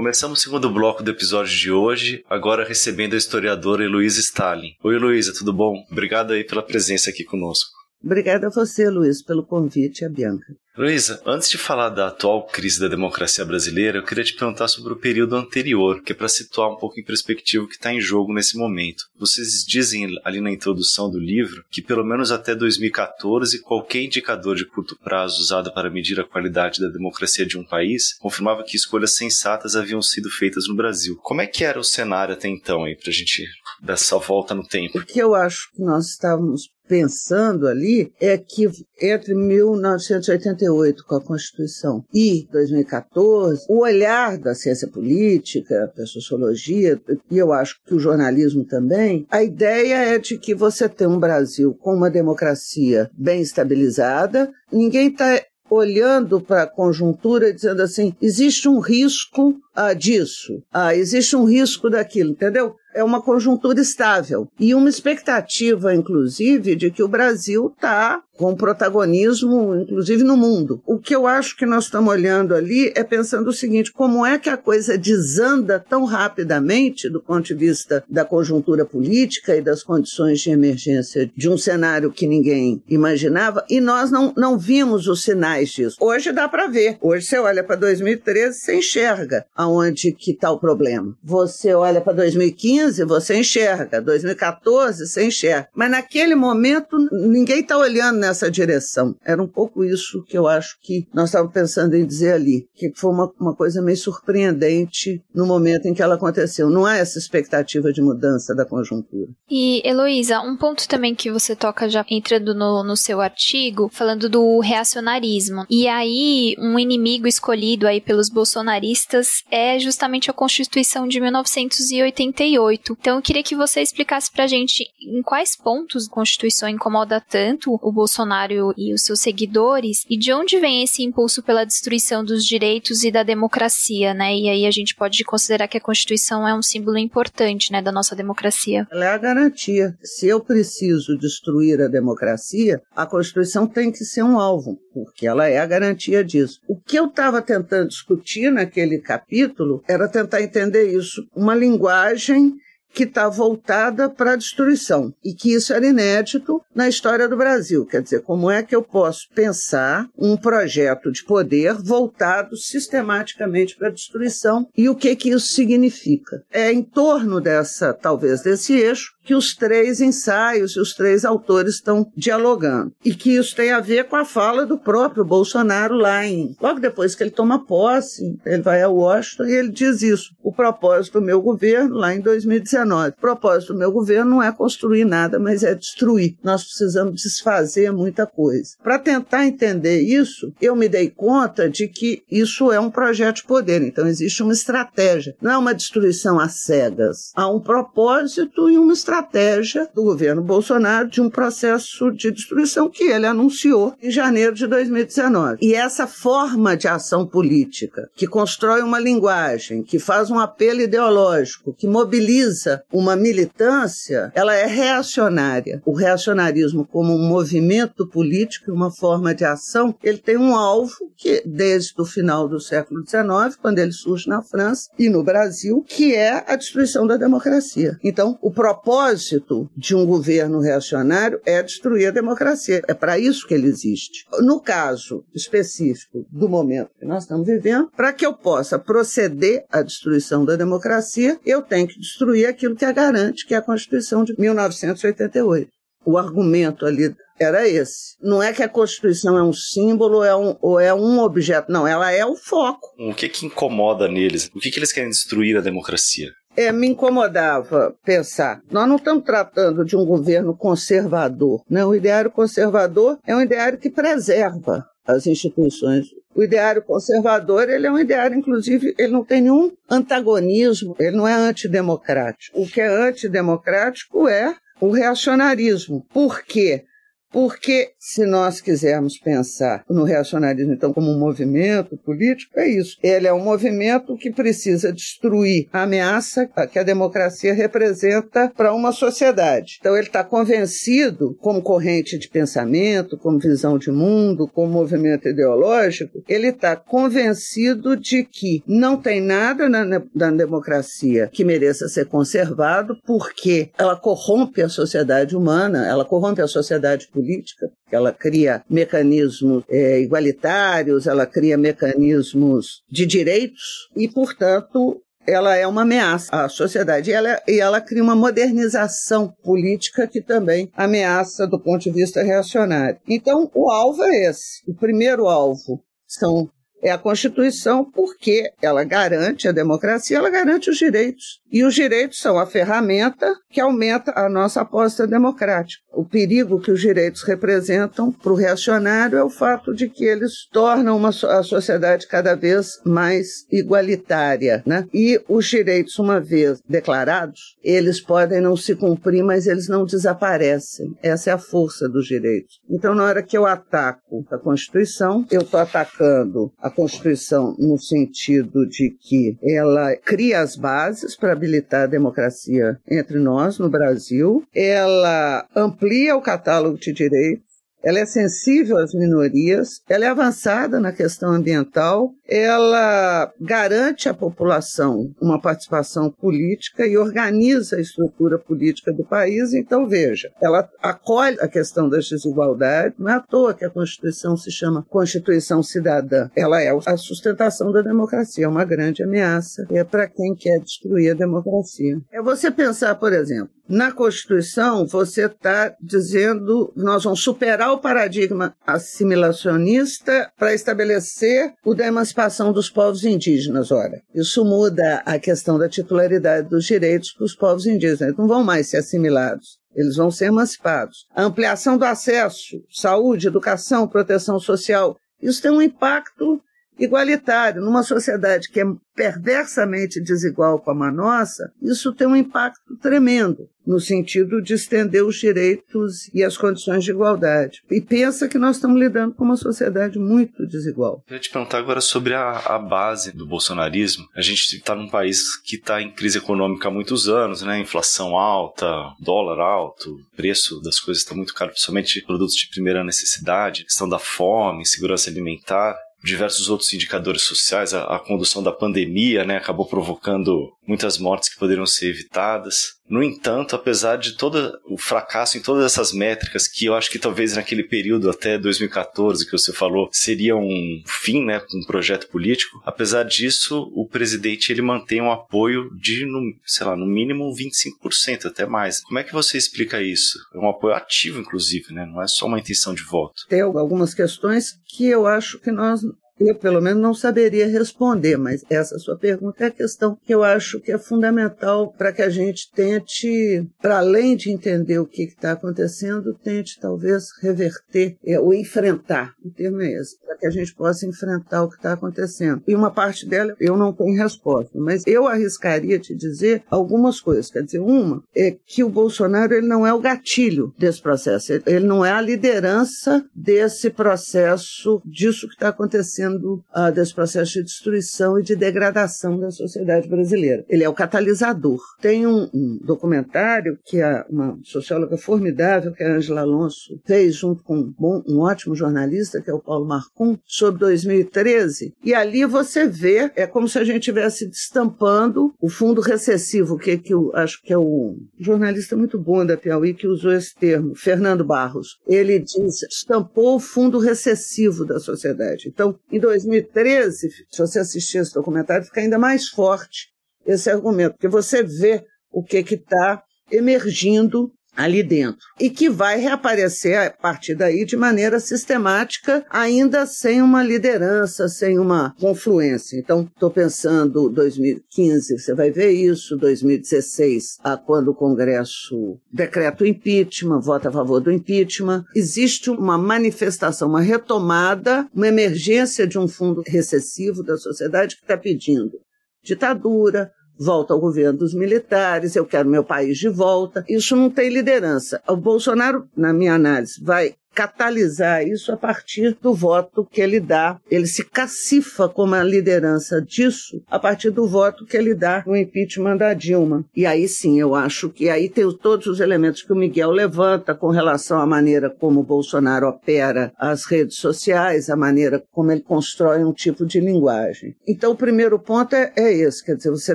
Começamos o segundo bloco do episódio de hoje, agora recebendo a historiadora Heloísa Stalin. Oi, Heloísa, tudo bom? Obrigado aí pela presença aqui conosco. Obrigada a você, Luiz, pelo convite, a Bianca. Luísa, antes de falar da atual crise da democracia brasileira, eu queria te perguntar sobre o período anterior, que é para situar um pouco em perspectiva o que está em jogo nesse momento. Vocês dizem ali na introdução do livro que pelo menos até 2014 qualquer indicador de curto prazo usado para medir a qualidade da democracia de um país confirmava que escolhas sensatas haviam sido feitas no Brasil. Como é que era o cenário até então aí para a gente dar essa volta no tempo? O que eu acho que nós estávamos pensando ali é que entre 1988 com a Constituição e 2014, o olhar da ciência política, da sociologia, e eu acho que o jornalismo também, a ideia é de que você tem um Brasil com uma democracia bem estabilizada, ninguém está olhando para a conjuntura dizendo assim: existe um risco ah, disso, ah, existe um risco daquilo, entendeu? É uma conjuntura estável e uma expectativa, inclusive, de que o Brasil está com protagonismo, inclusive no mundo. O que eu acho que nós estamos olhando ali é pensando o seguinte: como é que a coisa desanda tão rapidamente do ponto de vista da conjuntura política e das condições de emergência de um cenário que ninguém imaginava e nós não, não vimos os sinais disso. Hoje dá para ver. Hoje você olha para 2013, você enxerga aonde que está o problema. Você olha para 2015, você enxerga. 2014, você enxerga. Mas naquele momento ninguém está olhando nessa direção. Era um pouco isso que eu acho que nós estávamos pensando em dizer ali, que foi uma, uma coisa meio surpreendente no momento em que ela aconteceu. Não há essa expectativa de mudança da conjuntura. E, Heloísa, um ponto também que você toca já entrando no, no seu artigo, falando do reacionarismo. E aí, um inimigo escolhido aí pelos bolsonaristas é justamente a Constituição de 1988 88. Então eu queria que você explicasse pra gente em quais pontos a Constituição incomoda tanto o Bolsonaro e os seus seguidores e de onde vem esse impulso pela destruição dos direitos e da democracia, né? E aí a gente pode considerar que a Constituição é um símbolo importante, né, da nossa democracia. Ela é a garantia. Se eu preciso destruir a democracia, a Constituição tem que ser um alvo, porque ela é a garantia disso. O que eu estava tentando discutir naquele capítulo era tentar entender isso, uma linguagem que está voltada para a destruição e que isso era inédito na história do Brasil. Quer dizer, como é que eu posso pensar um projeto de poder voltado sistematicamente para a destruição e o que que isso significa? É em torno dessa, talvez, desse eixo que os três ensaios e os três autores estão dialogando. E que isso tem a ver com a fala do próprio Bolsonaro lá em. Logo depois que ele toma posse, ele vai a Washington e ele diz isso. O propósito do meu governo, lá em 2019, o propósito do meu governo não é construir nada, mas é destruir. Nós precisamos desfazer muita coisa. Para tentar entender isso, eu me dei conta de que isso é um projeto de poder. Então existe uma estratégia. Não é uma destruição às cegas. Há um propósito e uma estratégia estratégia do governo Bolsonaro de um processo de destruição que ele anunciou em janeiro de 2019. E essa forma de ação política, que constrói uma linguagem, que faz um apelo ideológico, que mobiliza uma militância, ela é reacionária. O reacionarismo, como um movimento político, uma forma de ação, ele tem um alvo que, desde o final do século XIX, quando ele surge na França e no Brasil, que é a destruição da democracia. Então, o propósito propósito de um governo reacionário é destruir a democracia. É para isso que ele existe. No caso específico do momento que nós estamos vivendo, para que eu possa proceder à destruição da democracia, eu tenho que destruir aquilo que a garante, que é a Constituição de 1988. O argumento ali era esse. Não é que a Constituição é um símbolo é um, ou é um objeto. Não, ela é o foco. O que que incomoda neles? O que, que eles querem destruir a democracia? É, me incomodava pensar. Nós não estamos tratando de um governo conservador. Né? O ideário conservador é um ideário que preserva as instituições. O ideário conservador, ele é um ideário, inclusive, ele não tem nenhum antagonismo, ele não é antidemocrático. O que é antidemocrático é o reacionarismo. Por quê? Porque, se nós quisermos pensar no reacionarismo, então, como um movimento político, é isso. Ele é um movimento que precisa destruir a ameaça que a democracia representa para uma sociedade. Então, ele está convencido, como corrente de pensamento, como visão de mundo, como movimento ideológico, ele está convencido de que não tem nada na, na democracia que mereça ser conservado, porque ela corrompe a sociedade humana, ela corrompe a sociedade política política, ela cria mecanismos é, igualitários, ela cria mecanismos de direitos e, portanto, ela é uma ameaça à sociedade e ela, e ela cria uma modernização política que também ameaça do ponto de vista reacionário. Então, o alvo é esse. O primeiro alvo são é a Constituição porque ela garante a democracia, ela garante os direitos. E os direitos são a ferramenta que aumenta a nossa aposta democrática. O perigo que os direitos representam para o reacionário é o fato de que eles tornam uma, a sociedade cada vez mais igualitária. Né? E os direitos, uma vez declarados, eles podem não se cumprir, mas eles não desaparecem. Essa é a força dos direitos. Então, na hora que eu ataco a Constituição, eu estou atacando a Constituição no sentido de que ela cria as bases para habilitar a democracia entre nós no Brasil, ela amplia o catálogo de direitos, ela é sensível às minorias, ela é avançada na questão ambiental, ela garante à população uma participação política e organiza a estrutura política do país. Então, veja, ela acolhe a questão das desigualdades, não é à toa que a Constituição se chama Constituição Cidadã. Ela é a sustentação da democracia, é uma grande ameaça é para quem quer destruir a democracia. É você pensar, por exemplo, na Constituição, você está dizendo nós vamos superar o paradigma assimilacionista para estabelecer o da emancipação dos povos indígenas. Ora, isso muda a questão da titularidade dos direitos para os povos indígenas. Eles não vão mais ser assimilados. Eles vão ser emancipados. A ampliação do acesso, saúde, educação, proteção social, isso tem um impacto igualitário. Numa sociedade que é perversamente desigual como a nossa, isso tem um impacto tremendo no sentido de estender os direitos e as condições de igualdade. E pensa que nós estamos lidando com uma sociedade muito desigual. Eu ia te perguntar agora sobre a, a base do bolsonarismo. A gente está num país que está em crise econômica há muitos anos, né? Inflação alta, dólar alto, preço das coisas está muito caro, principalmente produtos de primeira necessidade, questão da fome, segurança alimentar diversos outros indicadores sociais, a, a, condução da pandemia, né, acabou provocando muitas mortes que poderiam ser evitadas. No entanto, apesar de todo o fracasso em todas essas métricas, que eu acho que talvez naquele período até 2014 que você falou seria um fim, né, um projeto político, apesar disso, o presidente ele mantém um apoio de, no, sei lá, no mínimo 25%, até mais. Como é que você explica isso? É um apoio ativo, inclusive, né? Não é só uma intenção de voto. Tem algumas questões que eu acho que nós eu, pelo menos, não saberia responder, mas essa sua pergunta é a questão que eu acho que é fundamental para que a gente tente, para além de entender o que está acontecendo, tente talvez reverter é, ou enfrentar. O termo é esse, para que a gente possa enfrentar o que está acontecendo. E uma parte dela eu não tenho resposta, mas eu arriscaria te dizer algumas coisas. Quer dizer, uma é que o Bolsonaro ele não é o gatilho desse processo, ele não é a liderança desse processo, disso que está acontecendo uh, desse processo de destruição e de degradação da sociedade brasileira. Ele é o catalisador. Tem um, um documentário que a, uma socióloga formidável, que é a Angela Alonso, fez junto com um, bom, um ótimo jornalista, que é o Paulo Marcum, sobre 2013, e ali você vê, é como se a gente estivesse destampando o fundo recessivo, que, que eu acho que é o jornalista muito bom da Piauí que usou esse termo, Fernando Barros. Ele diz, estampou o fundo recessivo da sociedade. Então, em 2013, se você assistir esse documentário, fica ainda mais forte esse argumento, porque você vê o que está emergindo ali dentro e que vai reaparecer a partir daí de maneira sistemática, ainda sem uma liderança, sem uma confluência. Então, estou pensando 2015, você vai ver isso, 2016, a quando o Congresso decreta o impeachment, vota a favor do impeachment, existe uma manifestação, uma retomada, uma emergência de um fundo recessivo da sociedade que está pedindo ditadura, volta ao governo dos militares, eu quero meu país de volta. Isso não tem liderança. O Bolsonaro, na minha análise, vai catalisar isso a partir do voto que ele dá. Ele se cacifa como a liderança disso a partir do voto que ele dá no impeachment da Dilma. E aí sim, eu acho que aí tem todos os elementos que o Miguel levanta com relação à maneira como o Bolsonaro opera as redes sociais, a maneira como ele constrói um tipo de linguagem. Então, o primeiro ponto é, é esse, quer dizer, você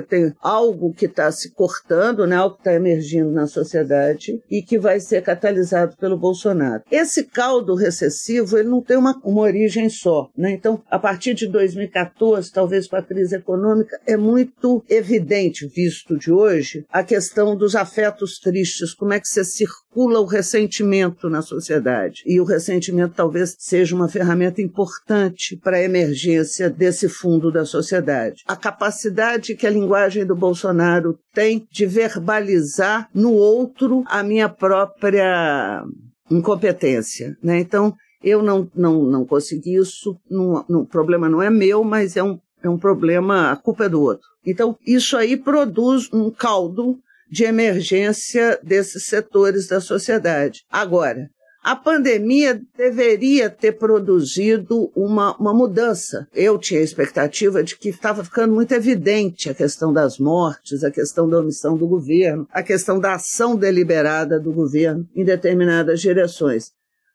tem algo que está se cortando, né, algo que está emergindo na sociedade e que vai ser catalisado pelo Bolsonaro. Esse caldo recessivo ele não tem uma, uma origem só. Né? Então, a partir de 2014, talvez com a crise econômica, é muito evidente, visto de hoje, a questão dos afetos tristes, como é que você circula o ressentimento na sociedade. E o ressentimento talvez seja uma ferramenta importante para a emergência desse fundo da sociedade. A capacidade que a linguagem do Bolsonaro tem de verbalizar no outro a minha própria incompetência. Né? Então, eu não, não, não consegui isso, o problema não é meu, mas é um, é um problema, a culpa é do outro. Então, isso aí produz um caldo de emergência desses setores da sociedade. Agora, a pandemia deveria ter produzido uma, uma mudança. Eu tinha a expectativa de que estava ficando muito evidente a questão das mortes, a questão da omissão do governo, a questão da ação deliberada do governo em determinadas direções.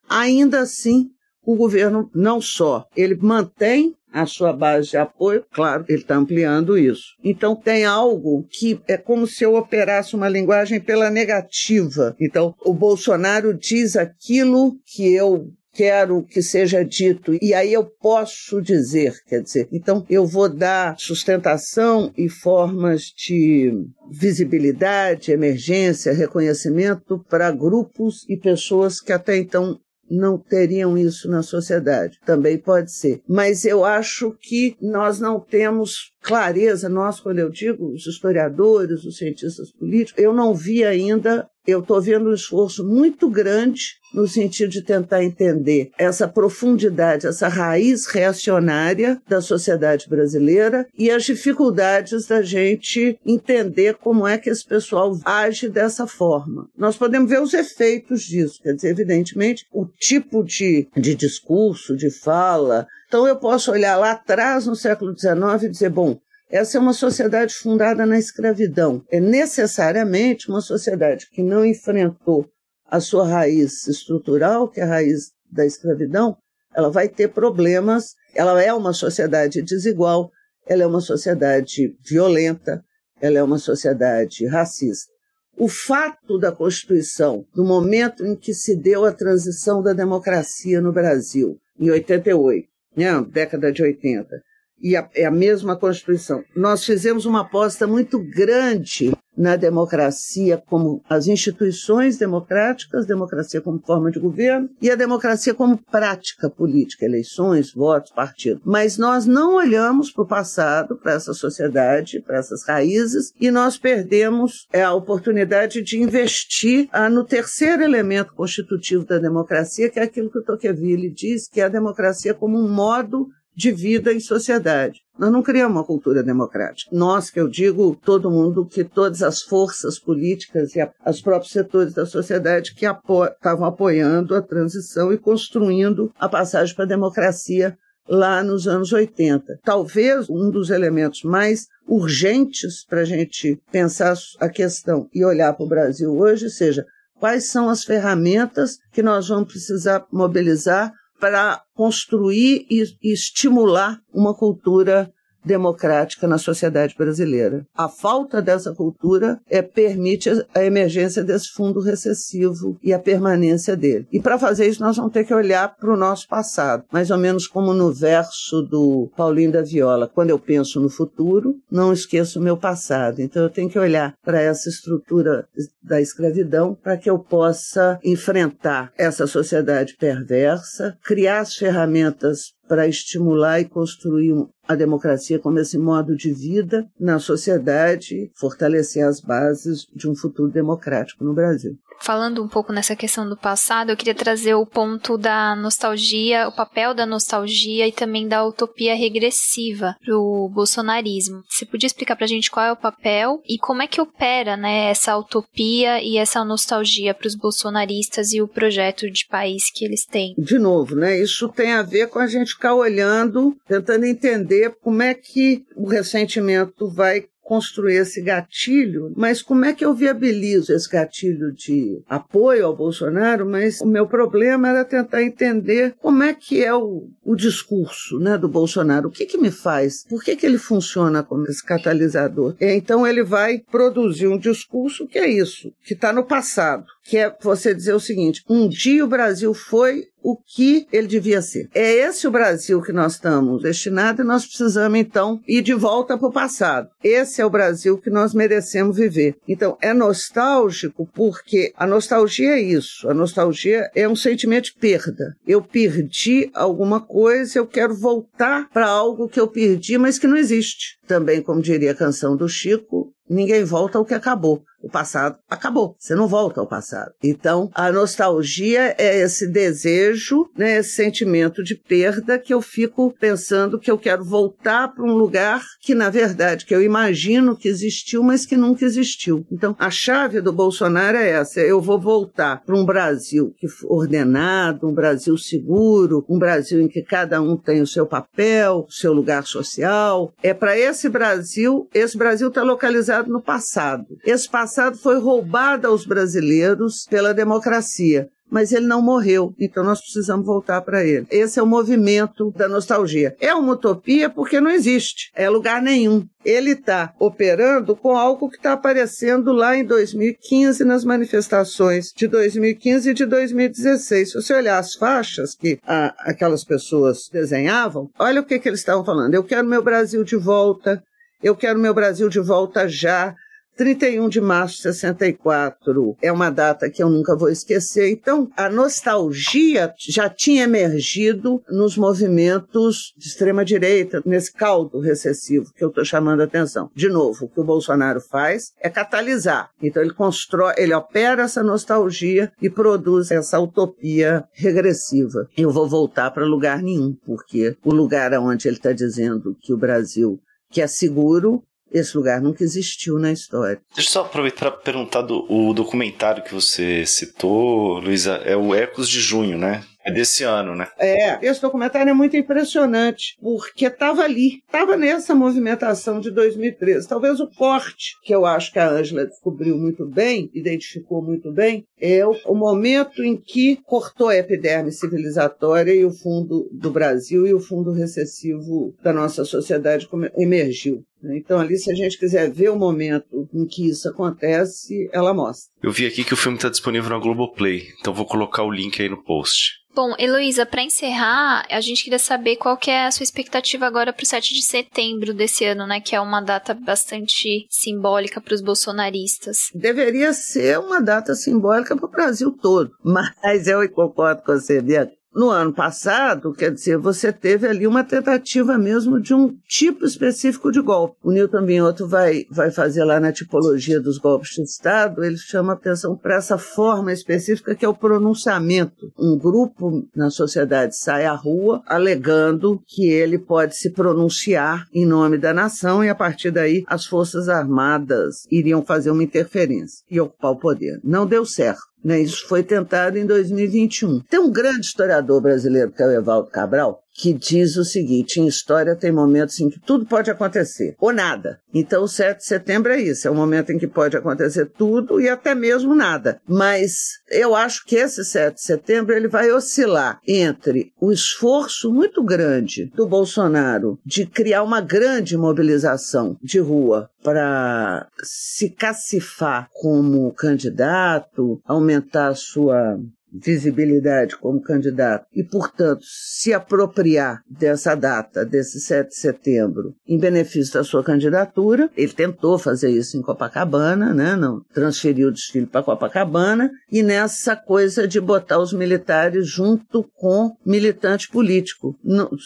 Ainda assim, o governo não só ele mantém a sua base de apoio, claro, ele está ampliando isso. Então tem algo que é como se eu operasse uma linguagem pela negativa. Então o Bolsonaro diz aquilo que eu quero que seja dito e aí eu posso dizer, quer dizer, então eu vou dar sustentação e formas de visibilidade, emergência, reconhecimento para grupos e pessoas que até então não teriam isso na sociedade. Também pode ser. Mas eu acho que nós não temos clareza, nós, quando eu digo os historiadores, os cientistas políticos, eu não vi ainda, eu estou vendo um esforço muito grande no sentido de tentar entender essa profundidade, essa raiz reacionária da sociedade brasileira e as dificuldades da gente entender como é que esse pessoal age dessa forma. Nós podemos ver os efeitos disso, quer dizer, evidentemente, o tipo de, de discurso, de fala. Então, eu posso olhar lá atrás, no século XIX, e dizer: bom, essa é uma sociedade fundada na escravidão. É necessariamente uma sociedade que não enfrentou a sua raiz estrutural, que é a raiz da escravidão, ela vai ter problemas. Ela é uma sociedade desigual, ela é uma sociedade violenta, ela é uma sociedade racista. O fato da Constituição, no momento em que se deu a transição da democracia no Brasil, em 88, né, década de 80, e a, é a mesma Constituição. Nós fizemos uma aposta muito grande na democracia como as instituições democráticas, democracia como forma de governo e a democracia como prática política, eleições, votos, partidos. Mas nós não olhamos para o passado, para essa sociedade, para essas raízes e nós perdemos é, a oportunidade de investir ah, no terceiro elemento constitutivo da democracia, que é aquilo que o Tocqueville diz, que é a democracia como um modo de vida em sociedade. Nós não criamos uma cultura democrática. Nós, que eu digo, todo mundo, que todas as forças políticas e os próprios setores da sociedade que apo estavam apoiando a transição e construindo a passagem para a democracia lá nos anos 80. Talvez um dos elementos mais urgentes para a gente pensar a questão e olhar para o Brasil hoje seja quais são as ferramentas que nós vamos precisar mobilizar para construir e, e estimular uma cultura democrática na sociedade brasileira. A falta dessa cultura é, permite a emergência desse fundo recessivo e a permanência dele. E para fazer isso, nós vamos ter que olhar para o nosso passado, mais ou menos como no verso do Paulinho da Viola: quando eu penso no futuro, não esqueço o meu passado. Então eu tenho que olhar para essa estrutura da escravidão para que eu possa enfrentar essa sociedade perversa, criar as ferramentas para estimular e construir a democracia como esse modo de vida na sociedade, fortalecer as bases de um futuro democrático no Brasil. Falando um pouco nessa questão do passado, eu queria trazer o ponto da nostalgia, o papel da nostalgia e também da utopia regressiva para o bolsonarismo. Você podia explicar para a gente qual é o papel e como é que opera né, essa utopia e essa nostalgia para os bolsonaristas e o projeto de país que eles têm? De novo, né? Isso tem a ver com a gente ficar olhando, tentando entender como é que o ressentimento vai construir esse gatilho, mas como é que eu viabilizo esse gatilho de apoio ao Bolsonaro? Mas o meu problema era tentar entender como é que é o, o discurso né, do Bolsonaro, o que, que me faz, por que, que ele funciona como esse catalisador. Então ele vai produzir um discurso que é isso, que está no passado, que é você dizer o seguinte: um dia o Brasil foi o que ele devia ser. É esse o Brasil que nós estamos destinados e nós precisamos, então, ir de volta para o passado. Esse é o Brasil que nós merecemos viver. Então, é nostálgico porque a nostalgia é isso. A nostalgia é um sentimento de perda. Eu perdi alguma coisa, eu quero voltar para algo que eu perdi, mas que não existe. Também, como diria a canção do Chico, ninguém volta ao que acabou. O passado acabou, você não volta ao passado. Então, a nostalgia é esse desejo, né, esse sentimento de perda que eu fico pensando que eu quero voltar para um lugar que, na verdade, que eu imagino que existiu, mas que nunca existiu. Então, a chave do Bolsonaro é essa: eu vou voltar para um Brasil que ordenado, um Brasil seguro, um Brasil em que cada um tem o seu papel, o seu lugar social. É para esse Brasil, esse Brasil está localizado no passado. Esse passado foi roubado aos brasileiros pela democracia mas ele não morreu, então nós precisamos voltar para ele. Esse é o movimento da nostalgia. É uma utopia porque não existe, é lugar nenhum. Ele está operando com algo que está aparecendo lá em 2015 nas manifestações de 2015 e de 2016. Se você olhar as faixas que a, aquelas pessoas desenhavam, olha o que, que eles estavam falando. Eu quero meu Brasil de volta, eu quero meu Brasil de volta já. 31 de março de 64 é uma data que eu nunca vou esquecer. Então, a nostalgia já tinha emergido nos movimentos de extrema-direita, nesse caldo recessivo que eu estou chamando a atenção. De novo, o que o Bolsonaro faz é catalisar. Então, ele constrói, ele opera essa nostalgia e produz essa utopia regressiva. Eu vou voltar para lugar nenhum, porque o lugar onde ele está dizendo que o Brasil que é seguro esse lugar nunca existiu na história. Deixa eu só aproveitar para perguntar do o documentário que você citou, Luísa, é o Ecos de Junho, né? É desse ano, né? É, esse documentário é muito impressionante, porque estava ali, estava nessa movimentação de 2013. Talvez o corte, que eu acho que a Ângela descobriu muito bem, identificou muito bem, é o, o, momento em que cortou a epiderme civilizatória e o fundo do Brasil e o fundo recessivo da nossa sociedade emergiu. Então, ali, se a gente quiser ver o momento em que isso acontece, ela mostra. Eu vi aqui que o filme está disponível na Globoplay, então vou colocar o link aí no post. Bom, Heloísa, para encerrar, a gente queria saber qual que é a sua expectativa agora para o 7 de setembro desse ano, né? Que é uma data bastante simbólica para os bolsonaristas. Deveria ser uma data simbólica para o Brasil todo, mas eu concordo com você, Bianca. No ano passado, quer dizer, você teve ali uma tentativa mesmo de um tipo específico de golpe. O Newton Binhoto vai, vai fazer lá na tipologia dos golpes de Estado, ele chama atenção para essa forma específica que é o pronunciamento. Um grupo na sociedade sai à rua alegando que ele pode se pronunciar em nome da nação e a partir daí as Forças Armadas iriam fazer uma interferência e ocupar o poder. Não deu certo. Né? Isso foi tentado em 2021. Tem um grande historiador brasileiro, que é o Evaldo Cabral, que diz o seguinte: em história tem momentos em que tudo pode acontecer, ou nada. Então, o 7 de setembro é isso: é o momento em que pode acontecer tudo e até mesmo nada. Mas eu acho que esse 7 de setembro ele vai oscilar entre o esforço muito grande do Bolsonaro de criar uma grande mobilização de rua para se cacifar como candidato, aumentar sua visibilidade como candidato e, portanto, se apropriar dessa data, desse 7 de setembro, em benefício da sua candidatura. Ele tentou fazer isso em Copacabana, né? não transferiu o desfile para Copacabana, e nessa coisa de botar os militares junto com militante político.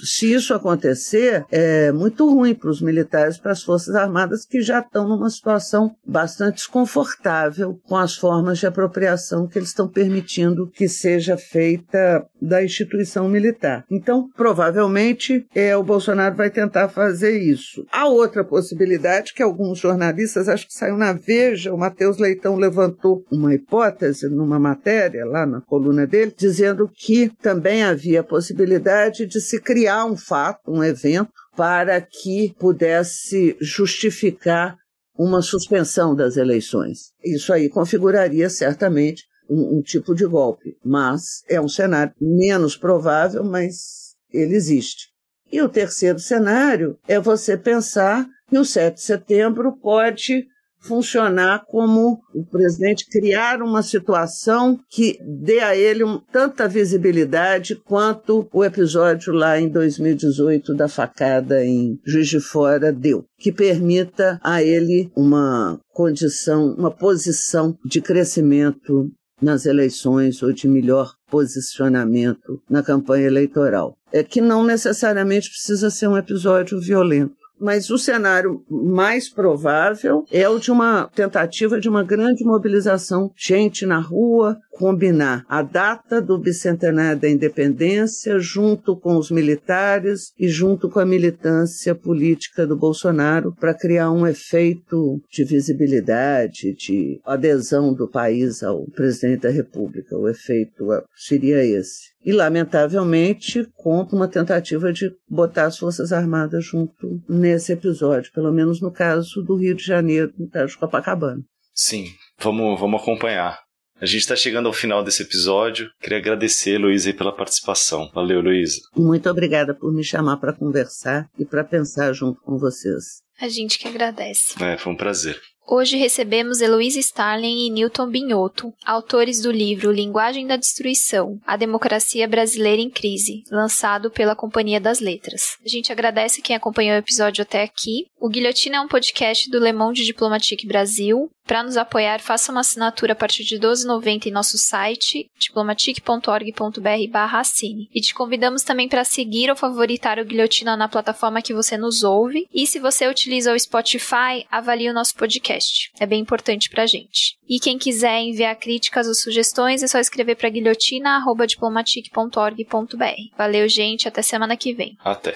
se isso acontecer, é muito ruim para os militares, para as Forças Armadas, que já estão numa situação bastante desconfortável com as formas de apropriação que eles estão permitindo que seja feita da instituição militar. Então, provavelmente, é, o Bolsonaro vai tentar fazer isso. A outra possibilidade, que alguns jornalistas, acho que saiu na Veja, o Matheus Leitão levantou uma hipótese numa matéria, lá na coluna dele, dizendo que também havia a possibilidade de se criar um fato, um evento, para que pudesse justificar uma suspensão das eleições. Isso aí configuraria certamente um, um tipo de golpe, mas é um cenário menos provável, mas ele existe. E o terceiro cenário é você pensar que o 7 de setembro pode funcionar como o presidente criar uma situação que dê a ele tanta visibilidade quanto o episódio lá em 2018 da facada em Juiz de Fora deu, que permita a ele uma condição, uma posição de crescimento nas eleições ou de melhor posicionamento na campanha eleitoral. É que não necessariamente precisa ser um episódio violento. Mas o cenário mais provável é o de uma tentativa de uma grande mobilização, gente na rua, combinar a data do bicentenário da independência junto com os militares e junto com a militância política do Bolsonaro para criar um efeito de visibilidade, de adesão do país ao presidente da República. O efeito seria esse. E, lamentavelmente, com uma tentativa de botar as Forças Armadas junto nesse episódio, pelo menos no caso do Rio de Janeiro, no caso de Copacabana. Sim, vamos, vamos acompanhar. A gente está chegando ao final desse episódio. Queria agradecer, Luísa, pela participação. Valeu, Luísa. Muito obrigada por me chamar para conversar e para pensar junto com vocês. A gente que agradece. É, foi um prazer. Hoje recebemos Heloísa Starling e Newton Binhoto, autores do livro Linguagem da Destruição: A Democracia Brasileira em Crise, lançado pela Companhia das Letras. A gente agradece quem acompanhou o episódio até aqui. O Guilhotina é um podcast do Le Monde Diplomatique Brasil. Para nos apoiar, faça uma assinatura a partir de R$ 12,90 em nosso site, diplomatique.org.br assine. E te convidamos também para seguir ou favoritar o Guilhotina na plataforma que você nos ouve. E se você utiliza o Spotify, avalie o nosso podcast. É bem importante para a gente. E quem quiser enviar críticas ou sugestões, é só escrever para guilhotina.diplomatique.org.br. Valeu, gente. Até semana que vem. Até.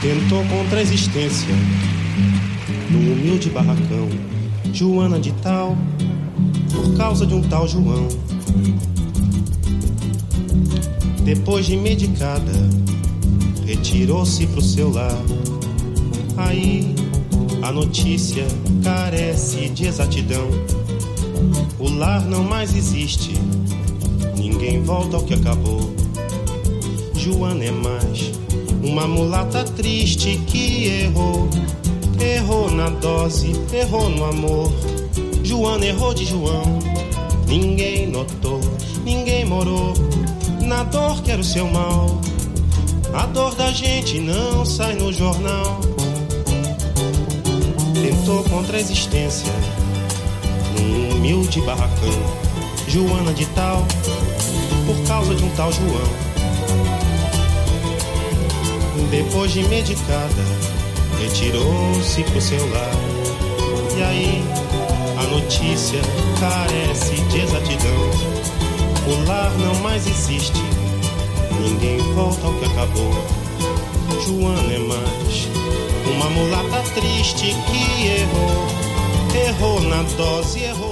Tentou contra a existência num humilde barracão. Joana de tal, por causa de um tal João. Depois de medicada, retirou-se pro seu lar. Aí a notícia carece de exatidão. O lar não mais existe, ninguém volta ao que acabou. Joana é mais uma mulata triste que errou. Errou na dose, errou no amor. Joana errou de João. Ninguém notou, ninguém morou. Na dor quero seu mal. A dor da gente não sai no jornal. Tentou contra a existência num humilde barracão. Joana de tal, por causa de um tal João. Depois de medicada, retirou-se pro seu lar. E aí, a notícia carece de exatidão. O lar não mais existe, ninguém volta ao que acabou. Joana é mais uma mulata triste que errou, errou na dose, errou